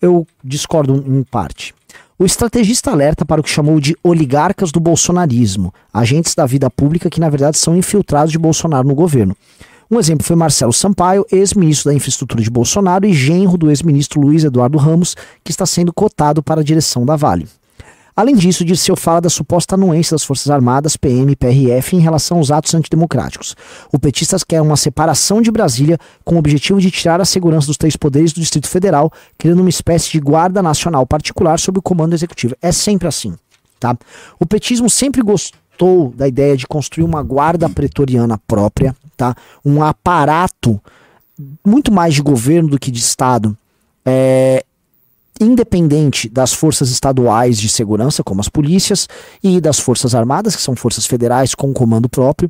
Eu discordo em parte. O estrategista alerta para o que chamou de oligarcas do bolsonarismo, agentes da vida pública que na verdade são infiltrados de Bolsonaro no governo. Um exemplo foi Marcelo Sampaio, ex-ministro da infraestrutura de Bolsonaro e genro do ex-ministro Luiz Eduardo Ramos, que está sendo cotado para a direção da Vale. Além disso, Dirceu fala da suposta anuência das Forças Armadas, PM e PRF em relação aos atos antidemocráticos. O petista quer uma separação de Brasília com o objetivo de tirar a segurança dos três poderes do Distrito Federal, criando uma espécie de guarda nacional particular sob o comando executivo. É sempre assim, tá? O petismo sempre gostou da ideia de construir uma guarda pretoriana própria, tá? Um aparato muito mais de governo do que de Estado, é, independente das forças estaduais de segurança, como as polícias, e das forças armadas, que são forças federais com comando próprio,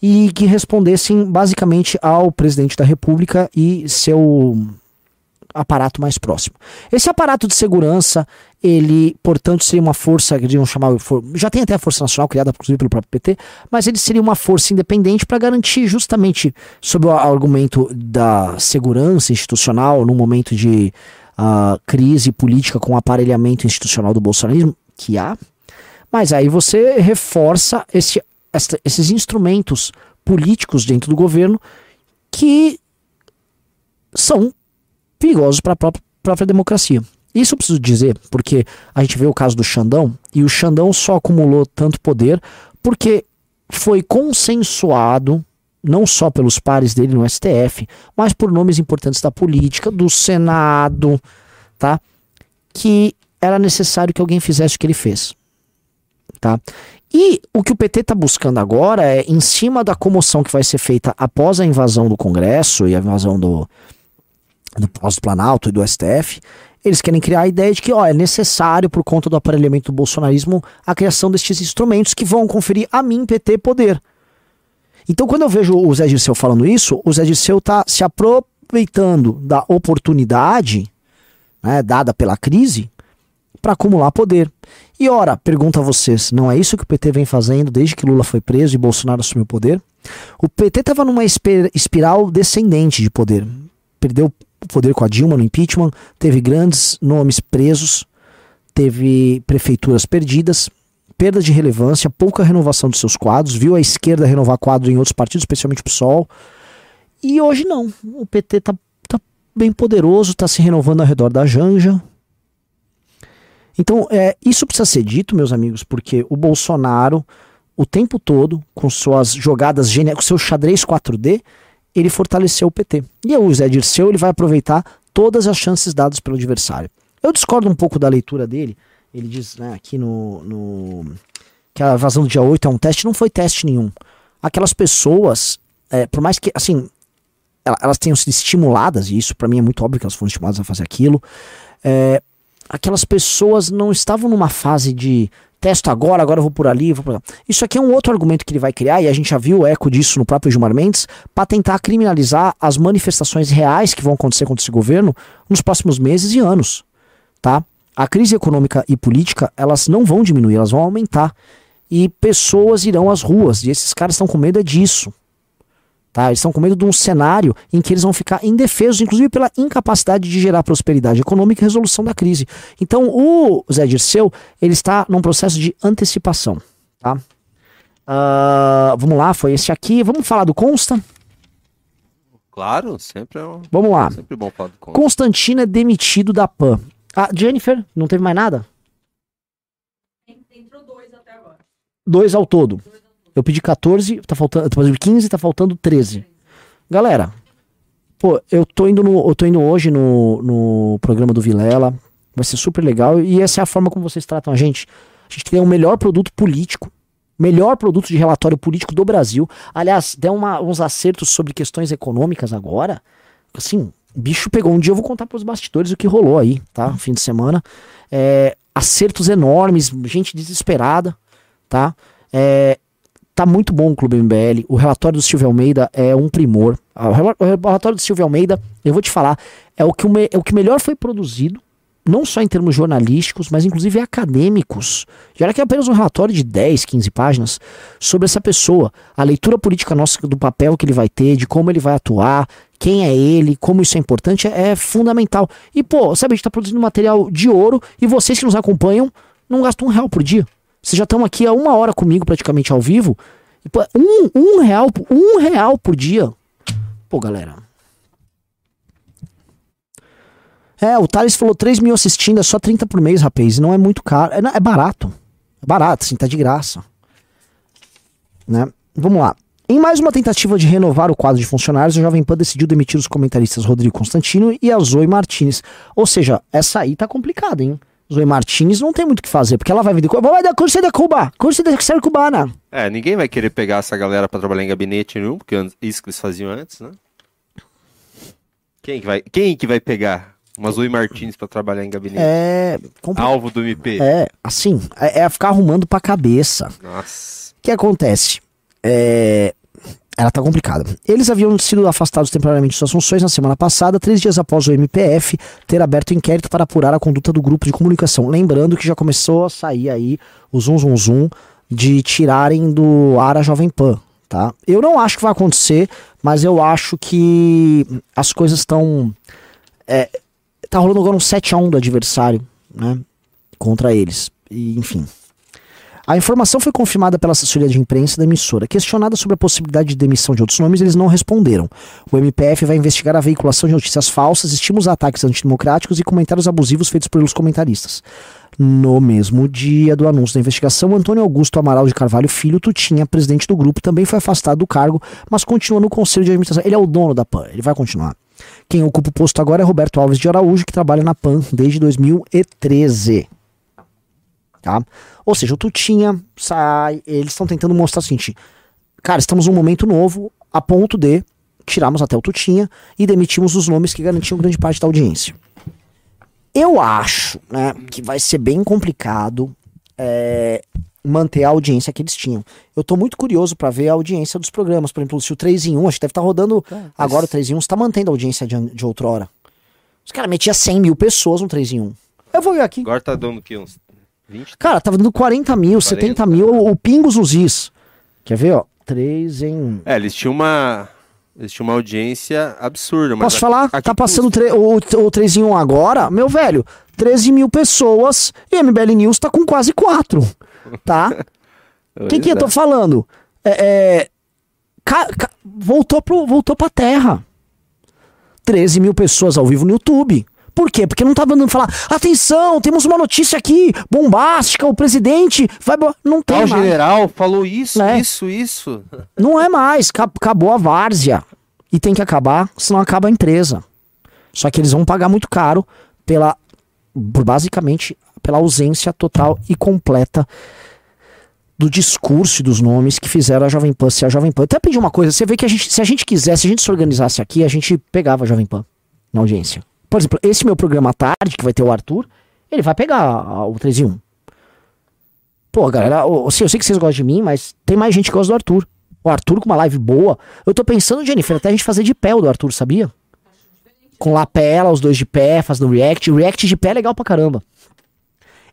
e que respondessem basicamente ao presidente da República e seu aparato mais próximo. Esse aparato de segurança, ele, portanto, seria uma força, que eles iam chamar, já tem até a Força Nacional, criada inclusive pelo próprio PT, mas ele seria uma força independente para garantir justamente, sob o argumento da segurança institucional, num momento de ah, crise política com o aparelhamento institucional do bolsonarismo, que há, mas aí você reforça esse, esses instrumentos políticos dentro do governo que são perigosos para a própria, própria democracia. Isso eu preciso dizer, porque a gente vê o caso do Xandão, e o Xandão só acumulou tanto poder porque foi consensuado, não só pelos pares dele no STF, mas por nomes importantes da política, do Senado, tá? Que era necessário que alguém fizesse o que ele fez. Tá? E o que o PT está buscando agora é, em cima da comoção que vai ser feita após a invasão do Congresso e a invasão do, do Palácio do Planalto e do STF, eles querem criar a ideia de que ó, é necessário, por conta do aparelhamento do bolsonarismo, a criação destes instrumentos que vão conferir a mim, PT, poder. Então, quando eu vejo o Zé Dirceu falando isso, o Zé Dirceu está se aproveitando da oportunidade né, dada pela crise para acumular poder. E ora, pergunto a vocês, não é isso que o PT vem fazendo desde que Lula foi preso e Bolsonaro assumiu o poder? O PT estava numa espiral descendente de poder. Perdeu poder com a Dilma no impeachment, teve grandes nomes presos, teve prefeituras perdidas, perda de relevância, pouca renovação dos seus quadros, viu a esquerda renovar quadro em outros partidos, especialmente o PSOL. E hoje não. O PT tá, tá bem poderoso, tá se renovando ao redor da Janja. Então, é, isso precisa ser dito, meus amigos, porque o Bolsonaro, o tempo todo, com suas jogadas geniais, com seu xadrez 4D, ele fortaleceu o PT. E o Zé Dirceu ele vai aproveitar todas as chances dadas pelo adversário. Eu discordo um pouco da leitura dele. Ele diz né, aqui no, no- que a invasão do dia 8 é um teste. Não foi teste nenhum. Aquelas pessoas, é, por mais que, assim, ela- elas tenham sido estimuladas, e isso para mim é muito óbvio que elas foram estimuladas a fazer aquilo, é, aquelas pessoas não estavam numa fase de testo agora, agora eu vou por ali, vou por. Isso aqui é um outro argumento que ele vai criar, e a gente já viu o eco disso no próprio Gilmar Mendes, para tentar criminalizar as manifestações reais que vão acontecer contra esse governo nos próximos meses e anos, tá? A crise econômica e política, elas não vão diminuir, elas vão aumentar. E pessoas irão às ruas, e esses caras estão com medo é disso. Tá? Eles estão com medo de um cenário em que eles vão ficar indefesos, inclusive pela incapacidade de gerar prosperidade econômica e resolução da crise. Então, o Zé Dirceu, ele está num processo de antecipação. Tá? Ah, vamos lá, foi esse aqui. Vamos falar do Consta? Claro, sempre é um, Vamos lá. sempre bom falar do conto. Constantino é demitido da PAN. Ah, Jennifer, não teve mais nada? Entrou dois até agora. Dois ao todo. Eu pedi 14, tá faltando, tô fazendo 15, tá faltando 13. Galera, pô, eu tô indo no, eu tô indo hoje no, no programa do Vilela. Vai ser super legal e essa é a forma como vocês tratam a gente. A gente tem o melhor produto político, melhor produto de relatório político do Brasil. Aliás, deu uma- uns acertos sobre questões econômicas agora. Assim, bicho pegou. Um dia eu vou contar pros bastidores o que rolou aí, tá? Fim de semana. É, acertos enormes, gente desesperada, tá? É, tá muito bom o Clube MBL. O relatório do Silvio Almeida é um primor. Ah, O rela- o relatório do Silvio Almeida, eu vou te falar, é o que, o me- é o que melhor foi produzido, não só em termos jornalísticos, mas inclusive acadêmicos. Já era que é apenas um relatório de 10, 15 páginas sobre essa pessoa, a leitura política nossa do papel que ele vai ter, de como ele vai atuar, quem é ele, como isso é importante, é, é fundamental. E, pô, sabe, a gente tá produzindo material de ouro e vocês que nos acompanham não gastam um real por dia. Vocês já estão aqui há uma hora comigo, praticamente ao vivo. Um, um real, um real por dia. Pô, galera. É, o Thales falou 3 mil assistindo, é só 30 por mês, rapaz. Não é muito caro. É, é barato. É barato, assim, tá de graça. Né? Vamos lá. Em mais uma tentativa de renovar o quadro de funcionários, a Jovem Pan decidiu demitir os comentaristas Rodrigo Constantino e a Zoe Martinez. Ou seja, essa aí tá complicada, hein? Zoe Martinez não tem muito o que fazer, porque ela vai vender. Vai dar curso de Cuba, curso de ser cubana. É, ninguém vai querer pegar essa galera pra trabalhar em gabinete nenhum, porque isso que eles faziam antes, né? Quem que vai, quem que vai pegar uma Zoe Martins pra trabalhar em gabinete? É. Alvo do MP. É, assim, é, é ficar arrumando pra cabeça. Nossa. O que acontece? É, Ela tá complicada. Eles haviam sido afastados temporariamente de suas funções na semana passada, três dias após o MPF ter aberto inquérito para apurar a conduta do grupo de comunicação. Lembrando que já começou a sair aí o zum zum zum de tirarem do ar a Jovem Pan, tá? Eu não acho que vai acontecer, mas eu acho que as coisas estão é, tá rolando agora um 7 a 1 do adversário, né, contra eles. E, enfim. A informação foi confirmada pela assessoria de imprensa da emissora. Questionada sobre a possibilidade de demissão de outros nomes, eles não responderam. O MPF vai investigar a veiculação de notícias falsas, estímulos a ataques antidemocráticos e comentários abusivos feitos pelos comentaristas. No mesmo dia do anúncio da investigação, Antônio Augusto Amaral de Carvalho Filho, Tutinha, presidente do grupo, também foi afastado do cargo, mas continua no conselho de administração. Ele é o dono da PAN, ele vai continuar. Quem ocupa o posto agora é Roberto Alves de Araújo, que trabalha na PAN desde 2013 tá? Ou seja, o Tutinha sai, eles estão tentando mostrar o seguinte, cara, estamos num momento novo, a ponto de tirarmos até o Tutinha e demitimos os nomes que garantiam grande parte da audiência. Eu acho, né, que vai ser bem complicado é, manter a audiência que eles tinham. Eu tô muito curioso para ver a audiência dos programas, por exemplo, se o 3 em 1, acho que deve estar rodando agora o 3 em 1, está mantendo a audiência de, de outrora. Os caras metiam 100 mil pessoas no 3 em 1. Eu vou ver aqui. Agora tá dando o quê? Uns 20? Cara, tava dando 40 mil, 70 mil, o, Pingos nos Is. Quer ver, ó? 3 em. É, eles tinham uma. Eles tinham uma audiência absurda. Mas Posso falar? Tá passando tre- o, o 3 em 1 agora, meu velho, 13 mil pessoas e MBL News tá com quase 4. Tá? O que, que eu tô falando? É, é, ca- ca- voltou, pro, voltou pra terra. 13 mil pessoas ao vivo no YouTube. Por quê? Porque não tava andando falar, atenção, temos uma notícia aqui, bombástica, o presidente vai... bo-" Não tem mais. general falou isso, É. isso, isso. Não é mais, ca- acabou a várzea. E tem que acabar, senão acaba a empresa. Só que eles vão pagar muito caro pela, basicamente, pela ausência total e completa do discurso e dos nomes que fizeram a Jovem Pan ser a Jovem Pan. Eu até pedi uma coisa, você vê que a gente, se a gente quisesse, se a gente se organizasse aqui, a gente pegava a Jovem Pan na audiência. Por exemplo, esse meu programa à tarde, que vai ter o Arthur, ele vai pegar o 3 em 1. Pô, galera, ô, assim, eu sei que vocês gostam de mim, mas tem mais gente que gosta do Arthur. O Arthur com uma live boa. Eu tô pensando, Jennifer, até a gente fazer de pé o do Arthur, sabia? Com lapela, os dois de pé, fazendo react. React de pé é legal pra caramba.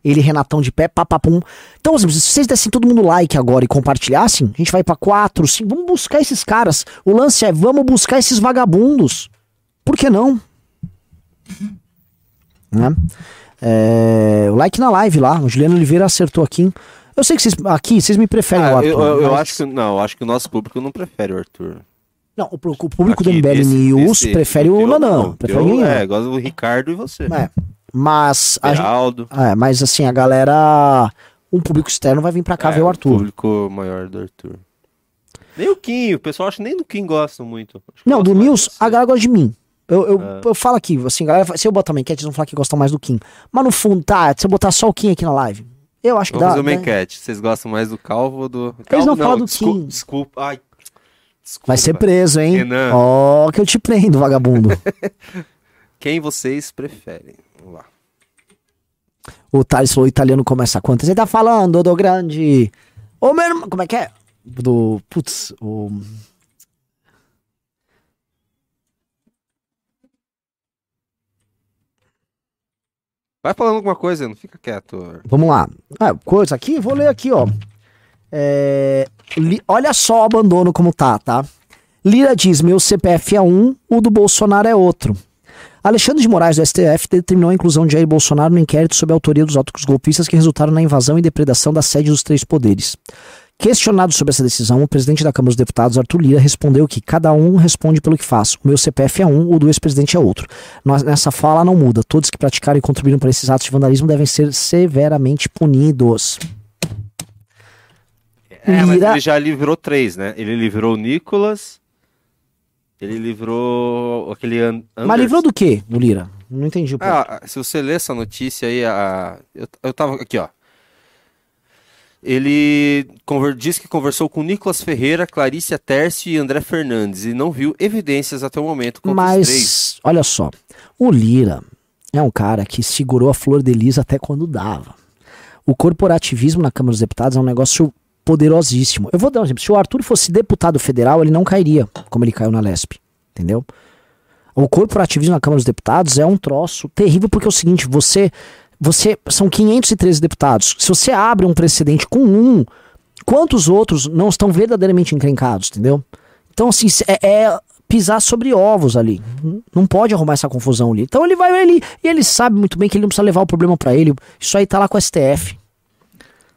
Ele, Renatão de pé, papapum. Então, se vocês dessem todo mundo like agora e compartilhassem, a gente vai pra 4, 5. Vamos buscar esses caras. O lance é, vamos buscar esses vagabundos. Por que não? Né? É, o like na live lá. O Juliano Oliveira acertou aqui. Eu sei que vocês aqui, vocês me preferem o Ah, Arthur. eu, eu- eu mas- acho que não, acho que o nosso público não prefere o Arthur. Não, o, o público do Aqui, MBL desse- News desse- prefere o não. Prefere eu, o. É, gosto do Ricardo e você. É. Mas a Geraldo. é, mas assim, a galera. Um público externo vai vir pra cá é, ver o Arthur. público maior do Arthur. Nem o Kim, o pessoal acha nem do Kim gosta muito. Não, gosta do News, a galera gosta de mim. Eu, eu, É. eu falo aqui, assim, galera, se eu botar uma enquete, eles vão falar que gostam mais do Kim. Mas no fundo, tá, se eu botar só o Kim aqui na live, eu acho que Vamos dá. fazer uma né? enquete. Vocês gostam mais do Calvo ou do. Eles Calvo, não falam do desculpa, Kim. Desculpa. Ai. Desculpa. Vai ser preso, hein? Renan. Ó, que eu te prendo, vagabundo. Quem vocês preferem? Vamos lá. o Thales falou, o italiano começa quanto? Você tá falando, do grande. Ô, meu irmão, como é que é? Do. Putz, o. Vai falando alguma coisa, não fica quieto. Vamos lá. Ah, coisa aqui, vou ler aqui, ó. É, li- olha só o abandono como tá, tá? Lira diz: meu CPF é um, o do Bolsonaro é outro. Alexandre de Moraes, do STF, determinou a inclusão de Jair Bolsonaro no inquérito sobre a autoria dos atos golpistas que resultaram na invasão e depredação da sede dos três poderes. Questionado sobre essa decisão, o presidente da Câmara dos Deputados, Arthur Lira, respondeu que cada um responde pelo que faz. O meu CPF é um, o do ex-presidente é outro. Nós- nessa fala não muda. Todos que praticaram e contribuíram para esses atos de vandalismo devem ser severamente punidos. É, mas Lira- ele já livrou três, né? Ele livrou o Nicolas. Ele livrou aquele An Mas livrou do quê, o Lira? Não entendi o ponto. Ah, se você ler essa notícia aí, a... eu, eu tava aqui, ó. Ele disse que conversou com Nicolas Ferreira, Clarícia Tércio e André Fernandes e não viu evidências até o momento contra. Mas, olha só, o Lira é um cara que segurou a flor de lis até quando dava. O corporativismo na Câmara dos Deputados é um negócio poderosíssimo. Eu vou dar um exemplo. Se o Arthur fosse deputado federal, ele não cairia, como ele caiu na Lesp. Entendeu? O corporativismo na Câmara dos Deputados é um troço terrível, porque é o seguinte, você. Você. São 513 deputados. Se você abre um precedente com um, quantos outros não estão verdadeiramente encrencados, entendeu? Então, assim, é, é pisar sobre ovos ali. Não pode arrumar essa confusão ali. Então ele vai ali. E ele sabe muito bem que ele não precisa levar o problema pra ele. Isso aí tá lá com o STF.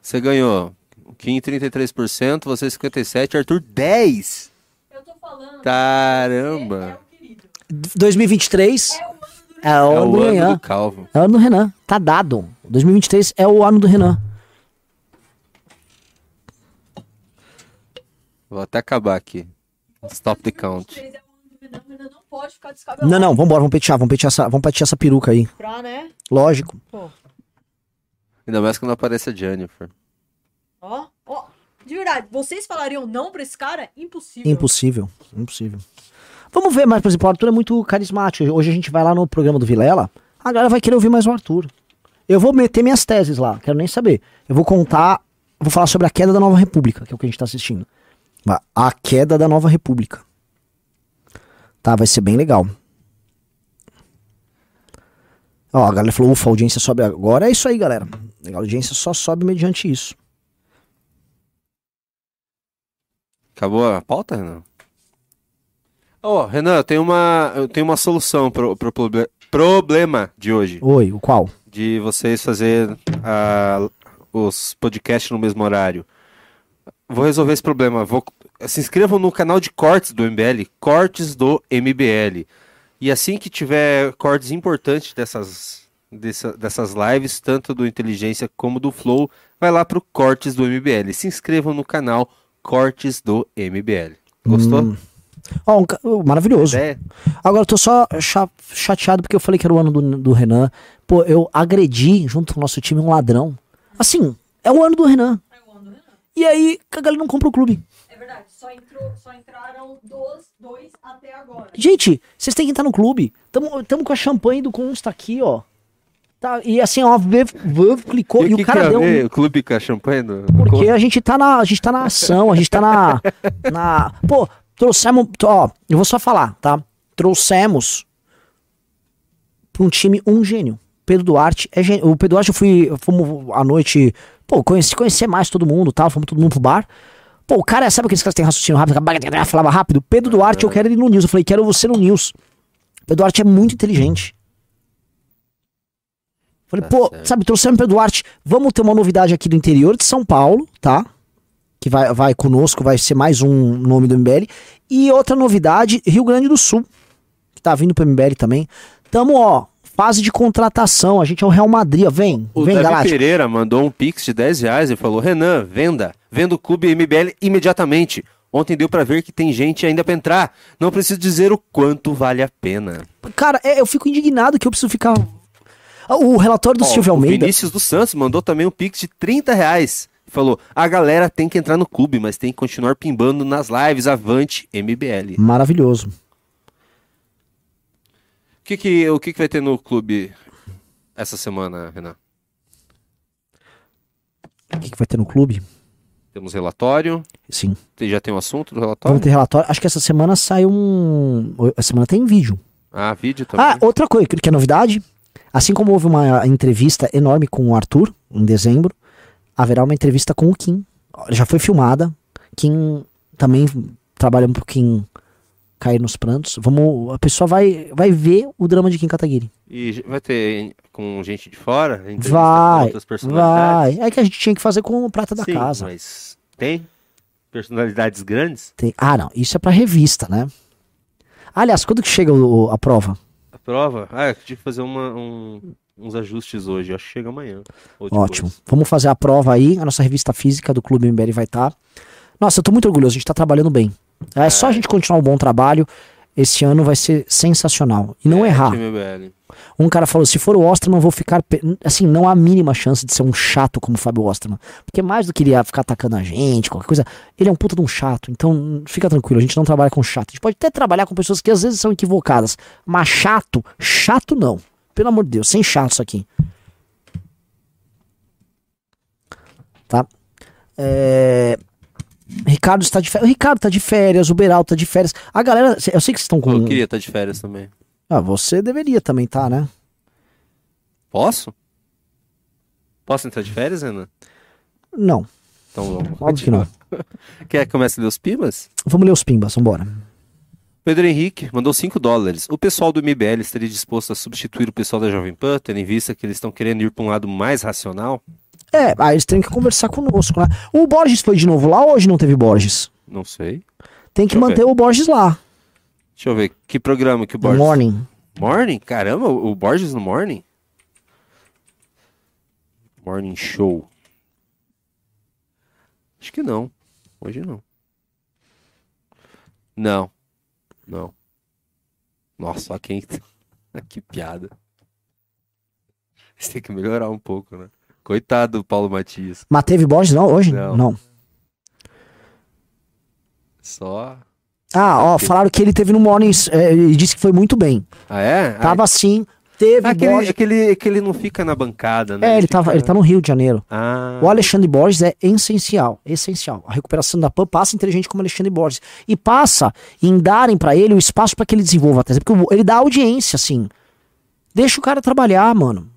Você ganhou. O Kim 33%, você 57%, Arthur 10%. Eu tô falando. Caramba. É o querido. 2023 é É o o ano do ano Renan. do Calvo. É o ano do Renan. Tá dado. 2023 é o ano do Renan. Vou até acabar aqui. Stop the count. Vocês é o ano do Renan, o Renan não pode ficar descabelado. Não, não, vambora, vamos petear, vamos petear essa, vamos petear essa peruca aí. Pra, né? Lógico. Pô. Ainda mais quando aparece a Jennifer. Ó, ó. De verdade, vocês falariam não pra esse cara? Impossível. Impossível, impossível. Vamos ver, mas, por exemplo, o Arthur é muito carismático. Hoje a gente vai lá no programa do Vilela, a galera vai querer ouvir mais o Arthur. Eu vou meter minhas teses lá, quero nem saber. Eu vou contar, vou falar sobre a queda da Nova República, que é o que a gente tá assistindo. A- queda da Nova República. Tá, vai ser bem legal. Ó, a galera falou, ufa, a audiência sobe agora. É isso aí, galera. A audiência só sobe mediante isso. Acabou a pauta, Renan? Ó, Renan, eu tenho uma, eu tenho uma solução pro, pro proble- problema de hoje. Oi, o qual? De vocês fazer os podcasts no mesmo horário. Vou resolver esse problema. Vou, se inscrevam no canal de cortes do MBL, Cortes do MBL. E assim que tiver cortes importantes dessas, dessa- dessas lives, tanto do Inteligência como do Flow, vai lá pro Cortes do MBL. Se inscrevam no canal Cortes do MBL. Gostou? Hum. Ó, um oh, maravilhoso. É. Agora eu tô só cha- chateado porque eu falei que era o ano do, do Renan. Pô, eu agredi junto com o nosso time um ladrão. Assim, é o ano do Renan. É o ano do Renan. E aí, a galera não compra o clube. É verdade, só, entrou, só entraram dois, dois até agora. Gente, vocês têm que entrar no clube. Tamo, tamo com a champanhe do Consta aqui, ó. Tá, e assim, ó, vê- clicou e, o o cara ia deu. um ver o clube com a champanhe? Do... Porque a gente tá na, a gente tá na ação, a gente tá na, na, pô, trouxemos, ó, eu vou só falar, tá? Trouxemos pra um time um gênio. Pedro Duarte é gênio. O Pedro Duarte eu fui, fomos à noite, pô, conheci, conhecer mais todo mundo, tal, fomos todo mundo pro bar. Pô, o cara, sabe aqueles caras que têm raciocínio rápido, falava rápido? Pedro Duarte, eu quero ele no News. Eu falei, quero você no News. Pedro Duarte é muito inteligente. Falei, Tá pô, certo. sabe, trouxemos Pedro Duarte. Vamos ter uma novidade aqui do interior de São Paulo, tá? Que vai, vai conosco, vai ser mais um nome do MBL. E outra novidade, Rio Grande do Sul, que tá vindo pro MBL também. Tamo, ó, fase de contratação. A gente é o Real Madrid, ó. Vem, O vem, Davi Galáctico. Pereira mandou um pix de 10 reais e falou: Renan, venda. Venda o clube MBL imediatamente. Ontem deu pra ver que tem gente ainda pra entrar. Não preciso dizer o quanto vale a pena. Cara, é, eu fico indignado que eu preciso ficar. O relatório do Ó, Silvio o Almeida. Vinícius dos Santos mandou também um pix de 30 reais. Falou: a galera tem que entrar no clube, mas tem que continuar pimbando nas lives. Avante MBL. Maravilhoso. O que, que, o que, que vai ter no clube essa semana, Renan? O que, que vai ter no clube? Temos relatório. Sim. Já tem o assunto do Vamos relatório? ter relatório. Acho que essa semana sai um. Essa semana tem vídeo. Ah, vídeo também. Ah, outra coisa que é novidade. Assim como houve uma entrevista enorme com o Arthur em dezembro, haverá uma entrevista com o Kim. Já foi filmada. Kim também trabalha um pouquinho cair nos prantos. Vamos, a pessoa vai, vai ver o drama de Kim Kataguiri. E vai ter com gente de fora? Vai, vai. É que a gente tinha que fazer com o prata da Sim, casa. mas tem personalidades grandes? Tem- Ah, não. Isso é pra revista, né? Aliás, quando que chega o- a prova? A prova? Ah, eu tive que fazer uma- um- uns ajustes hoje. Acho que chega amanhã. Ótimo. Vamos fazer a prova aí. A nossa revista física do Clube MBL vai estar. Nossa, eu tô muito orgulhoso. A gente tá trabalhando bem. É só a gente continuar um bom trabalho. Esse ano vai ser sensacional. E não É, errar. Um cara falou: se for o Osterman, eu vou ficar. pe- Assim, não há a mínima chance de ser um chato como o Fábio Osterman. Porque mais do que ele ia ficar atacando a gente, qualquer coisa, ele é um puta de um chato. Então, fica tranquilo, a gente não trabalha com chato. A gente pode até trabalhar com pessoas que às vezes são equivocadas. Mas chato, chato não. Pelo amor de Deus, sem chato isso aqui. Tá? É, Ricardo está de férias. O Ricardo tá de férias, o Beral tá de férias. A galera, eu sei que vocês estão com. Eu queria estar de férias também. Ah, você deveria também tá, né? Posso? Posso entrar de férias, Renan? Não. Então vamos. Óbvio que não. Quer que comece a ler os pimas? Vamos ler os pimbas, vambora. Pedro Henrique mandou 5 dólares. O pessoal do MBL estaria disposto a substituir o pessoal da Jovem Pan, tendo em vista que eles estão querendo ir para um lado mais racional? É, aí eles têm que conversar conosco, né? O Borges foi de novo lá ou hoje não teve Borges? Não sei. Tem que Deixa manter o Borges lá. Deixa eu ver. Que programa que o Borges... morning. Morning? Caramba, o Borges no Morning? Morning Show. Acho que não. Hoje não. Não. Não. Nossa, ó quem. que piada. Você tem que melhorar um pouco, né? Coitado do Paulo Matias. Mas teve Borges não hoje? Não. Só. Ah, ó, falaram que ele teve no morning é, e disse que foi muito bem. Ah, é? Tava assim, teve Ah, Borges. aquele, aquele não fica na bancada, né? É, ele, tava, fica- ele tá no Rio de Janeiro. Ah. O Alexandre Borges é essencial, essencial. A recuperação da PAN passa em ter gente como Alexandre Borges. E passa em darem pra ele o espaço pra que ele desenvolva a tese. Porque ele dá audiência, assim. Deixa o cara trabalhar, mano.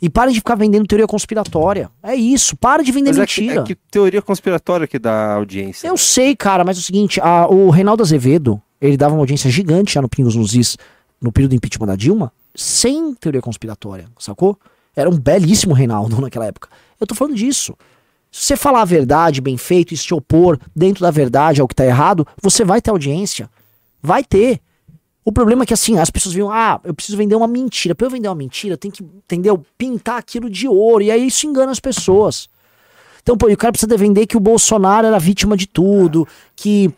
E para de ficar vendendo teoria conspiratória. É isso, para de vender Mas é que, mentira. é que teoria conspiratória que dá audiência. Eu né? sei, cara, mas é o seguinte, a- o Reinaldo Azevedo, ele dava uma audiência gigante já no Pingos nos Is, no período do impeachment da Dilma, sem teoria conspiratória, sacou? Era um belíssimo Reinaldo naquela época. Eu tô falando disso. Se você falar a verdade bem feito e se opor dentro da verdade ao que tá errado, você vai ter audiência. Vai ter. O problema é que assim, as pessoas viam, ah, eu preciso vender uma mentira. Pra eu vender uma mentira, tem que, entendeu? Pintar aquilo de ouro. E aí isso engana as pessoas. Então, pô, o cara precisa vender que o Bolsonaro era vítima de tudo, que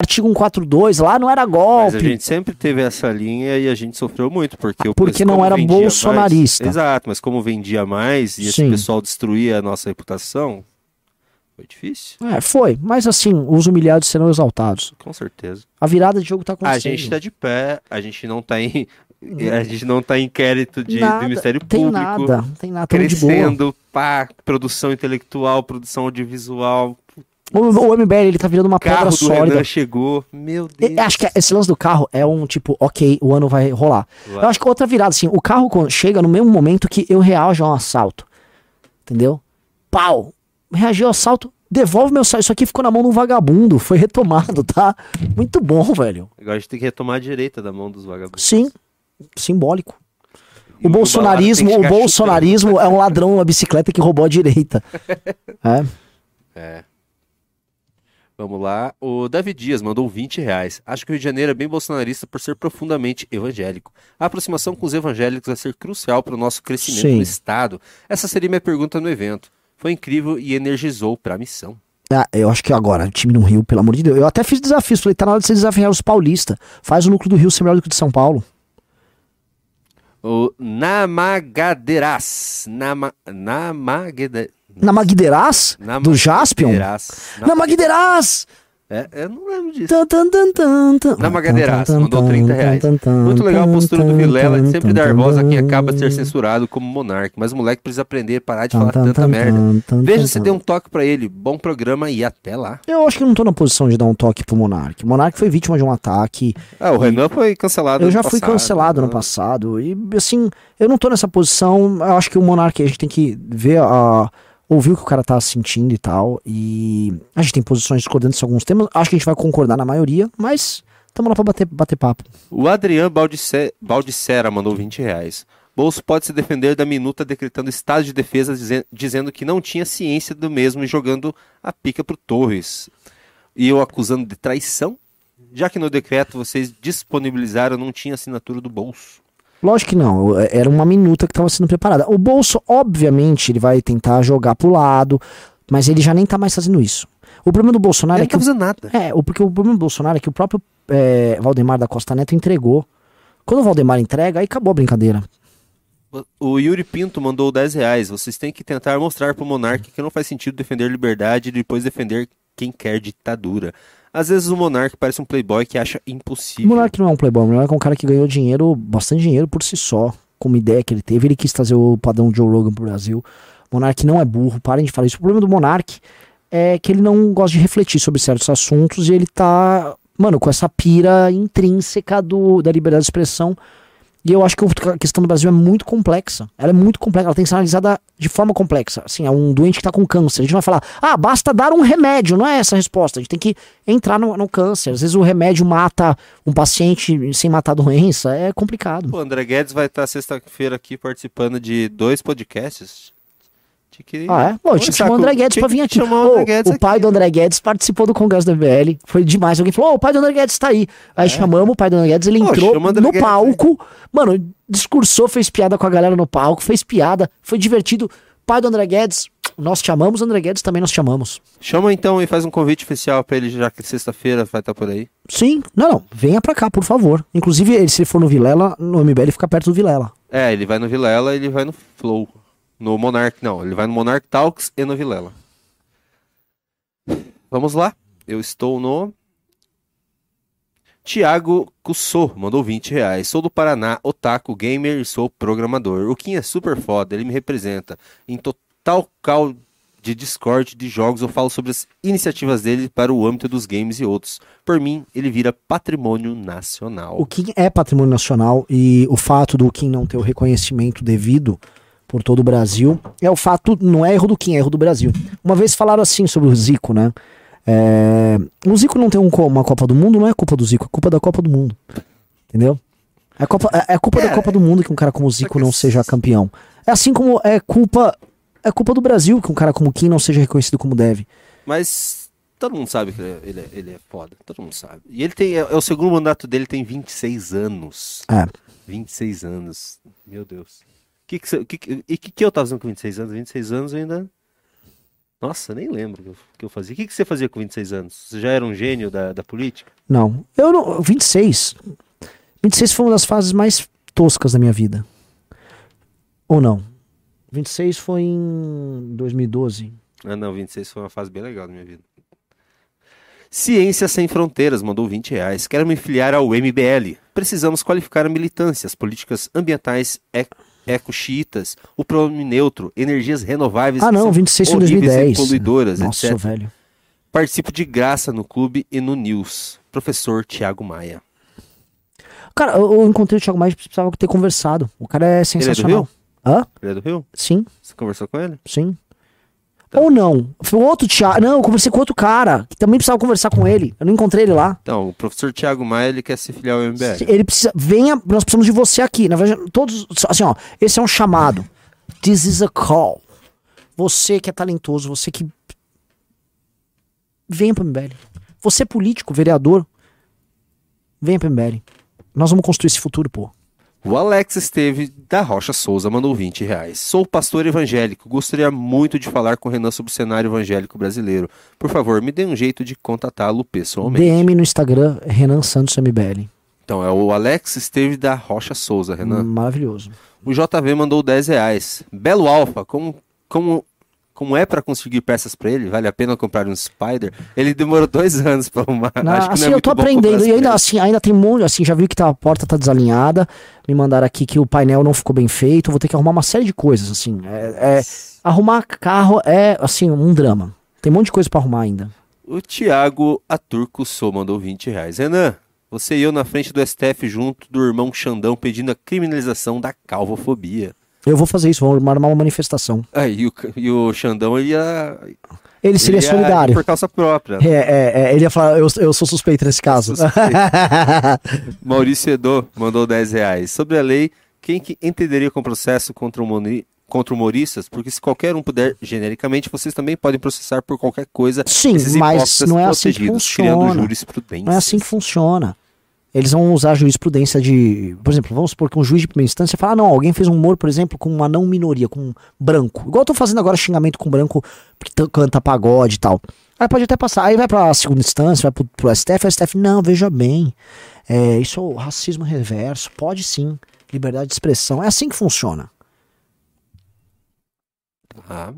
artigo 142 lá não era Mas golpe. a gente sempre teve essa linha e a gente sofreu muito, porque o Porque não era bolsonarista. mais- exato, mas como vendia mais e esse Sim. pessoal destruía a nossa reputação, foi difícil, É, foi. Mas assim, os humilhados serão exaltados. com certeza. A virada de jogo tá A acontecendo. gente tá de pé, a gente não tá em A gente não tá em inquérito de, nada, do Ministério tem Público. nada, tem nada, de boa. Crescendo, pá, produção intelectual, produção audiovisual, O, o MBL, ele tá virando uma carro pedra sólida. Renan chegou. Meu Deus. Eu acho que esse lance do carro é um tipo, ok, o ano vai rolar. Eu acho que outra virada, assim, o carro chega no mesmo momento que eu reajo a um assalto. Entendeu? Pau! Reagiu ao assalto, devolve meu salto. Isso aqui ficou na mão de um vagabundo, foi retomado, tá? Muito bom, velho. Agora a gente tem que retomar a direita da mão dos vagabundos. Sim, simbólico. O bolsonarismo, o bolsonarismo é um ladrão numa bicicleta que roubou a direita. É. É. Vamos lá. O David Dias mandou 20 reais. Acho que o Rio de Janeiro é bem bolsonarista por ser profundamente evangélico. A aproximação com os evangélicos vai ser crucial para o nosso crescimento Sim. no Estado. Essa seria minha pergunta no evento. Foi incrível e energizou para a missão. Ah, eu acho que agora, o time no Rio, pelo amor de Deus. Eu até fiz desafios, falei, tá na hora de você desafiar os paulistas. Faz o núcleo do Rio ser melhor do que o de São Paulo. O Namagadeiras. Nama, Namagede, Na Magderas? Do Jaspion? Namagedeiras. Na Magderas! É, eu não lembro disso. Tan, tan, tan. Na Magadeiraça, Tan, mandou tan, 30 tan, reais. Muito legal a postura do Vilela de sempre dar voz a quem acaba de ser censurado como monarca. Mas o moleque precisa aprender a parar de falar tan, tanta tan, merda. Veja se dê um toque pra ele. Bom programa e até lá. Eu acho que não tô na posição de dar um toque pro Monark. O Monark foi vítima de um ataque. Ah, o Renan foi cancelado Eu já fui passado, cancelado no né? passado. E assim, eu não tô nessa posição. Eu acho que o Monark, a gente tem que ver a. Ouvir o que o cara tá sentindo e tal. E a gente tem posições discordantes em alguns temas. Acho que a gente vai concordar na maioria, mas tamo lá pra bater, bater papo. O Adriano Baldissera mandou 20 reais. Bolso pode se defender da minuta decretando estado de defesa, dizen- dizendo que não tinha ciência do mesmo e jogando a pica pro Torres. E eu acusando de traição, já que no decreto vocês disponibilizaram não tinha assinatura do bolso. Lógico que não, era uma minuta que estava sendo preparada. O bolso, obviamente, ele vai tentar jogar pro lado, mas ele já nem tá mais fazendo isso. O problema do Bolsonaro Ele é não que. tá o- fazendo nada. É, o, porque o problema do Bolsonaro é que o próprio é, Valdemar da Costa Neto entregou. Quando o Valdemar entrega, aí acabou a brincadeira. O Yuri Pinto mandou 10 reais. Vocês têm que tentar mostrar pro monarca que não faz sentido defender liberdade e depois defender quem quer ditadura. Às vezes o monarca parece um playboy que acha O impossível. Monark não é um playboy, o Monark é um cara que ganhou dinheiro, bastante dinheiro por si só, com uma ideia que ele teve. Ele quis trazer o padrão Joe Rogan pro Brasil. O Monark não é burro, parem de falar isso. O problema do Monark é que ele não gosta de refletir sobre certos assuntos e ele tá, mano, com essa pira intrínseca do, da liberdade de expressão. E eu acho que a questão do Brasil é muito complexa. Ela é muito complexa, ela tem que ser analisada de forma complexa. Assim, é um doente que tá com câncer. A gente não vai falar, ah, basta dar um remédio. Não é essa a resposta. A gente tem que entrar no, no câncer. Às vezes o remédio mata um paciente sem matar a doença. É complicado. O André Guedes vai estar sexta-feira aqui participando de dois podcasts. Tinha que... Ah, é? Pô, tinha que saco, chamar o André Guedes pra vir aqui. chamar o André Ô, Guedes o pai do André Guedes participou do congresso do MBL. Foi demais. Alguém falou: Ô, o pai do André Guedes tá aí. Aí chamamos o pai do André Guedes, ele Pô, entrou no Guedes palco. Mano, discursou, fez piada com a galera no palco, fez piada, foi divertido. Pai do André Guedes, nós te amamos, André Guedes também nós te amamos. Chama então e faz um convite oficial pra ele, já que sexta-feira vai estar por aí. Sim, não, não, venha pra cá, por favor. Inclusive, se ele for no Vilela, no MBL fica perto do Vilela. É, ele vai no Vilela e ele vai no Flow. No Monarch, não. Ele vai no Monarch Talks e no Vilela. Vamos lá. Eu estou no. Tiago Cussô mandou 20 reais. Sou do Paraná, otaku, gamer e sou programador. O Kim é super foda, ele me representa. Em total call de Discord de jogos, eu falo sobre as iniciativas dele para o âmbito dos games e outros. Por mim, ele vira patrimônio nacional. O Kim é patrimônio nacional e o fato do Kim não ter o reconhecimento devido por todo o Brasil é o fato, não é erro do Kim, é erro do Brasil. Uma vez falaram assim sobre o Zico, né? É, o Zico não tem um uma Copa do Mundo, não é culpa do Zico, é culpa da Copa do Mundo. Entendeu? É, Copa, é, é culpa da Copa do Mundo que um cara como o Zico não seja campeão. É assim como é culpa é culpa do Brasil que um cara como o Kim não seja reconhecido como deve. Mas todo mundo sabe que ele é, ele é, ele é foda. Todo mundo sabe. E ele tem. É, é o segundo mandato dele, tem 26 anos. É. 26 anos. Meu Deus. Que que, que, que, o que, eu tava fazendo com 26 anos? 26 anos eu ainda. Nossa, nem lembro o que eu, fazia. O que, que você fazia com 26 anos? Você já era um gênio da, da política? Não. Eu não. 26. 26 foi uma das fases mais toscas da minha vida. Ou não? 26 foi em 2012. Ah, não, 26 foi uma fase bem legal da minha vida. Ciência Sem Fronteiras mandou 20 reais. Quero me filiar ao MBL. Precisamos qualificar a militância, as políticas ambientais e- eco-xiitas, o pronome neutro, energias renováveis Ah, não, são 26 em horríveis 2010. e poluidoras, Nossa, etc. velho. Participo de graça no clube e no news. Professor Tiago Maia. Cara, eu, eu encontrei o Thiago Maia e precisava ter conversado. O cara é sensacional. Rio? Hã? Ele é do Rio? Sim, Você conversou com ele? sim. Tá. Ou não. Foi outro Thiago. Não, eu conversei com outro cara que também precisava conversar com ele. Eu não encontrei ele lá. Então, o professor Tiago Maia, ele quer se filiar ao MBL. Ele precisa. Venha, nós precisamos de você aqui. Na verdade, todos. Assim, ó. Esse é um chamado. This is a call. Você que é talentoso, você que. Venha pro MBL. Você é político, vereador. Venha pro MBL. Nós vamos construir esse futuro, pô. O Alex Esteve da Rocha Souza mandou 20 reais. Sou pastor evangélico. Gostaria muito de falar com o Renan sobre o cenário evangélico brasileiro. Por favor, me dê um jeito de contatá-lo pessoalmente. DM no Instagram, Renan Santos MBL. Então, é o Alex Esteve da Rocha Souza, Renan. Maravilhoso. O JV mandou 10 reais. Belo Alfa, como, como, como é pra conseguir peças pra ele? Vale a pena comprar um Spider? Ele demorou dois anos pra arrumar. Na- Acho que assim, não é eu muito tô aprendendo. E ainda assim, ainda tem um monte, assim, já vi que tá, a porta tá desalinhada. Me mandaram aqui que o painel não ficou bem feito. Vou ter que arrumar uma série de coisas, assim. É, é- arrumar carro é, assim, um drama. Tem um monte de coisa pra arrumar ainda. O Thiago Aturco Sou mandou 20 reais. Renan, você e eu na frente do STF junto do irmão Xandão pedindo a criminalização da calvofobia. Eu vou fazer isso, vou armar uma manifestação. Aí e o, e o Xandão ele ia. Ele seria ele ia solidário. Por causa própria. É, é, é, ele ia falar, eu, eu sou suspeito nesse caso. sou Maurício Edô mandou 10 reais. Sobre a lei, quem que entenderia com processo contra, humori- contra humoristas? Porque se qualquer um puder, genericamente, vocês também podem processar por qualquer coisa. Sim, mas hipócritas não é assim que protegidos, criando funciona. jurisprudência. Não é assim que funciona. Eles vão usar a jurisprudência de. Por exemplo, vamos supor que um juiz de primeira instância fala: ah, não, alguém fez um humor, por exemplo, com uma não minoria, com um branco. Igual eu tô fazendo agora xingamento com branco que canta pagode e tal. Aí pode até passar. Aí vai pra segunda instância, vai pro, pro STF, o STF, não, veja bem. É, isso é o racismo reverso. Pode sim. Liberdade de expressão. É assim que funciona. Ah.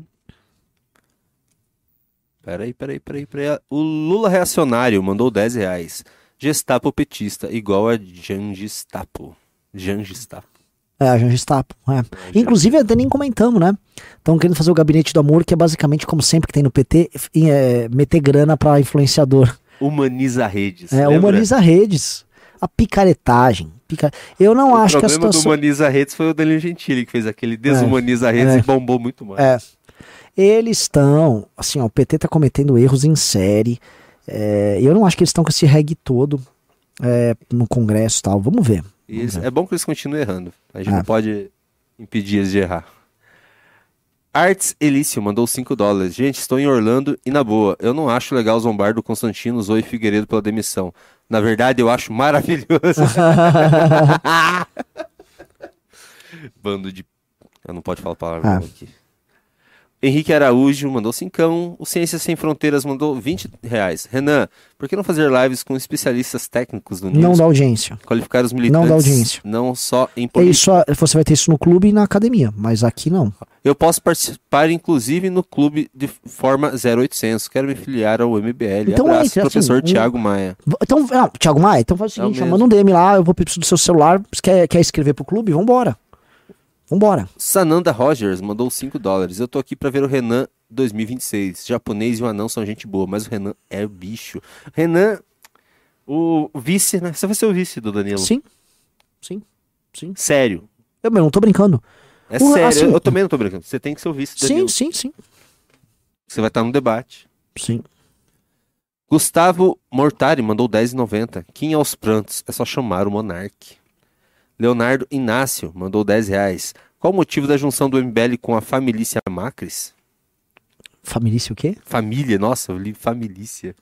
Peraí, peraí, peraí, peraí. O Lula reacionário mandou 10 reais. Gestapo petista, igual a Jangestapo. Jangestapo. É, a gente está. É. Inclusive, até nem comentamos, né? Estão querendo fazer o gabinete do amor, que é basicamente, como sempre que tem no PT, é, meter grana pra influenciador. Humaniza redes. É, lembra? humaniza redes. A picaretagem. Pica... Eu não O acho que a problema do situação. Humaniza Redes foi o Danilo Gentili, que fez aquele Desumaniza Redes é. e bombou muito mais. É. Eles estão. Assim, ó, o PT tá cometendo erros em série. É, eu não acho que eles estão com esse reggae todo é, no Congresso e tal. Vamos ver. E eles- é bom que eles continuem errando. A gente não pode impedir eles de errar. Arts Elício mandou 5 dólares. Gente, estou em Orlando e na boa, eu não acho legal zombar do Constantino Zoe Figueiredo pela demissão. Na verdade, eu acho maravilhoso. Bando de. Eu não pode falar palavra Ah. aqui. Henrique Araújo mandou cincão. O Ciências Sem Fronteiras mandou 20 reais. Renan, por que não fazer lives com especialistas técnicos do Não News? dá audiência. Qualificar os militantes. Não dá audiência. Não só em É política. isso, você vai ter isso no clube e na academia, mas aqui não. Eu posso participar, inclusive, no clube de forma 0800. Quero me filiar ao MBL. Então Abraço, assim, professor um- Tiago Maia. Então, não, Thiago Maia, então faz o É seguinte, mesmo. manda um DM lá, eu vou pedir do seu celular, você quer, quer escrever pro clube? Vambora. Vambora. Sananda Rogers mandou 5 dólares. Eu tô aqui pra ver o Renan 2026. Japonês e o anão são gente boa, mas o Renan é bicho. Renan, o vice, né? Você vai ser o vice do Danilo. Sim. Sim. Sim. Sério. Eu meu, não tô brincando. É O- sério. assim- eu, eu também não tô brincando. Você tem que ser o vice do Sim, Danilo. sim, sim. Você vai estar no debate. Sim. Gustavo Mortari mandou 10,90. Quem aos prantos? É só chamar o Monarque. Leonardo Inácio mandou 10 reais. Qual o motivo da junção do MBL com a família Macris? Família o quê? Família, nossa, eu li família.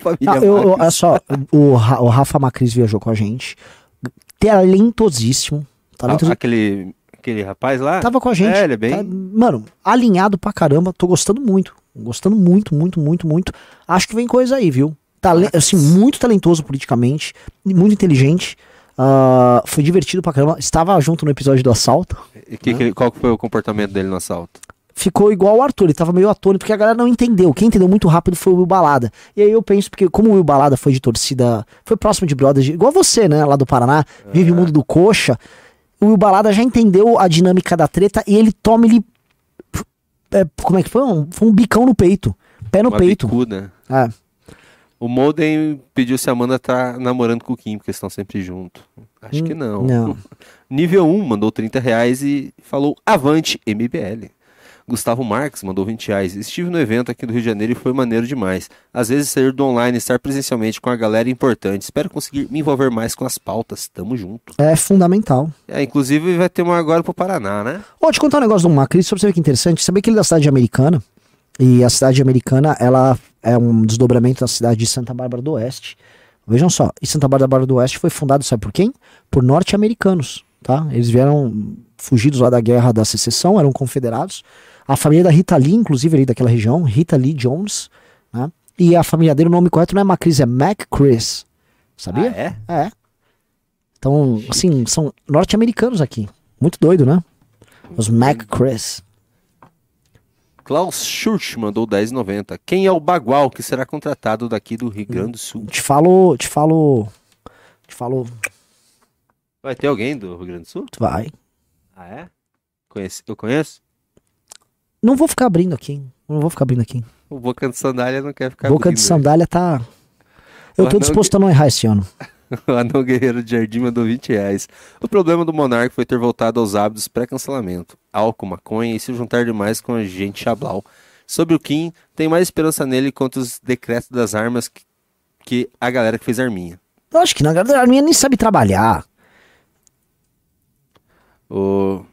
família Ah, eu, eu- olha só, o, Ra- o Rafa Macris viajou com a gente. Talentosíssimo. Ah, Talentosíssimo. aquele, aquele rapaz lá? Tava com a gente. É, ele é bem- Tá- mano, alinhado pra caramba. Tô gostando muito. Gostando muito, muito, muito, muito. Acho que vem coisa aí, viu? Tale assim, muito talentoso politicamente. Muito inteligente. Ah, foi divertido pra caramba. Estava junto no episódio do assalto. E que- que- qual foi o comportamento dele no assalto? ficou igual o Arthur, ele tava meio atônito, porque a galera não entendeu. Quem entendeu muito rápido foi o Will Balada. E aí eu penso, porque como o Will Balada foi de torcida, foi próximo de brothers, igual você, né, lá do Paraná, vive o mundo do coxa, o Will Balada já entendeu a dinâmica da treta e ele toma ele. é, como é que foi? Um, foi um bicão no peito. Pé no Uma peito. bicuda. É. O Molden pediu se a Amanda tá namorando com o Kim, porque eles estão sempre juntos. Acho que não. Hum, não. Nível 1 mandou 30 reais e falou Avante MBL. Gustavo Marques mandou 20 reais. Estive no evento aqui do Rio de Janeiro e foi maneiro demais. Às vezes sair do online e estar presencialmente com a galera é importante. Espero conseguir me envolver mais com as pautas. Tamo junto. É fundamental. É, inclusive vai ter uma agora pro Paraná, né? Vou te contar um negócio do Macri, só pra você ver que interessante. Sabia que ele é da cidade americana? E a cidade americana, ela é um desdobramento da cidade de Santa Bárbara do Oeste. Vejam só, e Santa Bárbara do Oeste foi fundado, sabe por quem? Por norte-americanos, tá? Eles vieram fugidos lá da guerra da secessão, eram confederados. A família da Rita Lee, inclusive ali daquela região, Rita Lee Jones, né? E a família dele, o nome correto não é Macris, é MacChris. Sabia? Ah, é? É. Então, assim, são norte-americanos aqui. Muito doido, né? Os MacChris. Klaus Schurch mandou 10,90. Quem é o Bagual que será contratado daqui do Rio Grande do Sul? Te falo, te falo, te falo, Vai ter alguém do Rio Grande do Sul? vai. Ah, é? Conhece, eu conheço? Não vou ficar abrindo aqui. Não vou ficar abrindo aqui. O Boca de Sandália não quer ficar Boca abrindo, de né? sandália tá. Eu tô disposto a não errar esse ano. O Anão Guerreiro de Jardim mandou 20 reais. O problema do Monarca foi ter voltado aos hábitos pré-cancelamento. Álcool, maconha e se juntar demais com a gente chablau. Sobre o Kim, tem mais esperança nele quanto os decretos das armas que, que a galera que fez arminha. Eu acho que não, a galera a minha nem sabe trabalhar. O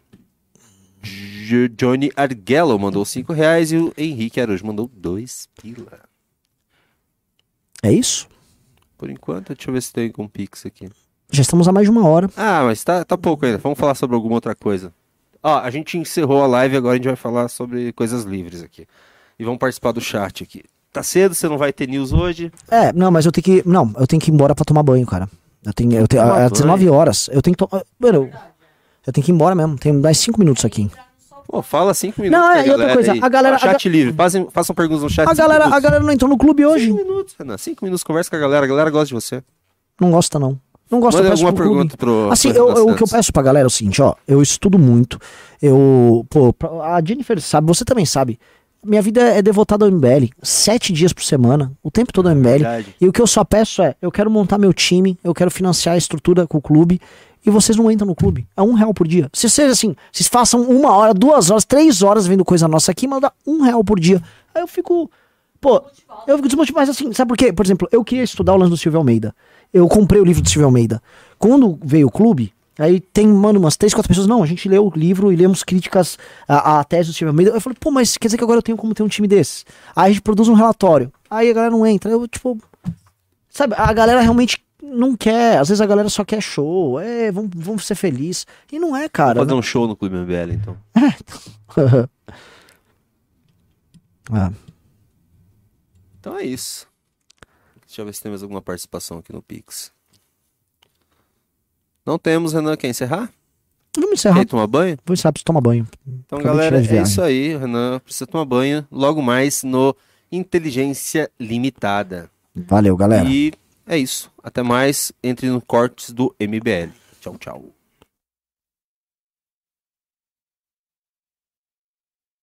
J- Johnny Arguello mandou 5 reais e o Henrique Araújo mandou 2 pila. É isso? Por enquanto, deixa eu ver se tem algum pix aqui. Já estamos há mais de uma hora. Ah, mas tá, tá pouco ainda. Vamos falar sobre alguma outra coisa. Ó, a gente encerrou a live, agora a gente vai falar sobre coisas livres aqui. E vamos participar do chat aqui. Tá cedo, você não vai ter news hoje? É, não, mas eu tenho que. Não, eu tenho que ir embora pra tomar banho, cara. Eu tenho. Eu tenho Tomar é 19 horas. Eu tenho que. to- Mano, eu, tenho que ir embora mesmo. Tem mais 5 minutos aqui. Pô, fala 5 minutos. Não, é, e outra coisa, aí. a galera- Ó, chat a ga- livre, façam, façam perguntas no chat. A cinco galera, a galera não entrou no clube hoje. 5 minutos, Renan. 5 minutos, conversa com a galera. A galera gosta de você. Não gosta, não. Não gosta, Manda eu peço alguma pro pergunta pro. Assim, eu, eu- o que eu peço pra galera é o seguinte, ó. Eu estudo muito. Eu. Pô, a Jennifer sabe, você também sabe. Minha vida é devotada ao MBL. Sete dias por semana, o tempo todo ao MBL. Verdade. E o que eu só peço é, eu quero montar meu time, eu quero financiar a estrutura com o clube. E vocês não entram no clube. É um real por dia. Se vocês, assim, vocês façam uma hora, duas horas, três horas vendo coisa nossa aqui, manda um real por dia. Aí eu fico. Pô, eu fico desmotivado. Mas assim, sabe por quê? Por exemplo, eu queria estudar o lance do Silvio Almeida. Eu comprei o livro do Silvio Almeida. Quando veio o clube, aí tem, mano, umas três, quatro pessoas. Não, a gente leu o livro e lemos críticas à, à tese do Silvio Almeida. Eu falei, pô, mas quer dizer que agora eu tenho como ter um time desse? Aí a gente produz um relatório. Aí a galera não entra. Eu, tipo. Sabe, a galera realmente não quer. Às vezes a galera só quer show. É, vamos, vamos ser felizes. E não é, cara. Fazer um show no Clube MBL, então. Ah, Então é isso. Deixa eu ver se tem mais alguma participação aqui no Pix. Não temos, Renan. Quer encerrar? vamos Quer encerrar. ir tomar banho? Vou encerrar você tomar banho. Então, Acabei galera, é isso aí. Renan precisa tomar banho logo mais no Inteligência Limitada. Valeu, galera. E é isso. Até mais. Entre no cortes do MBL. Tchau, tchau.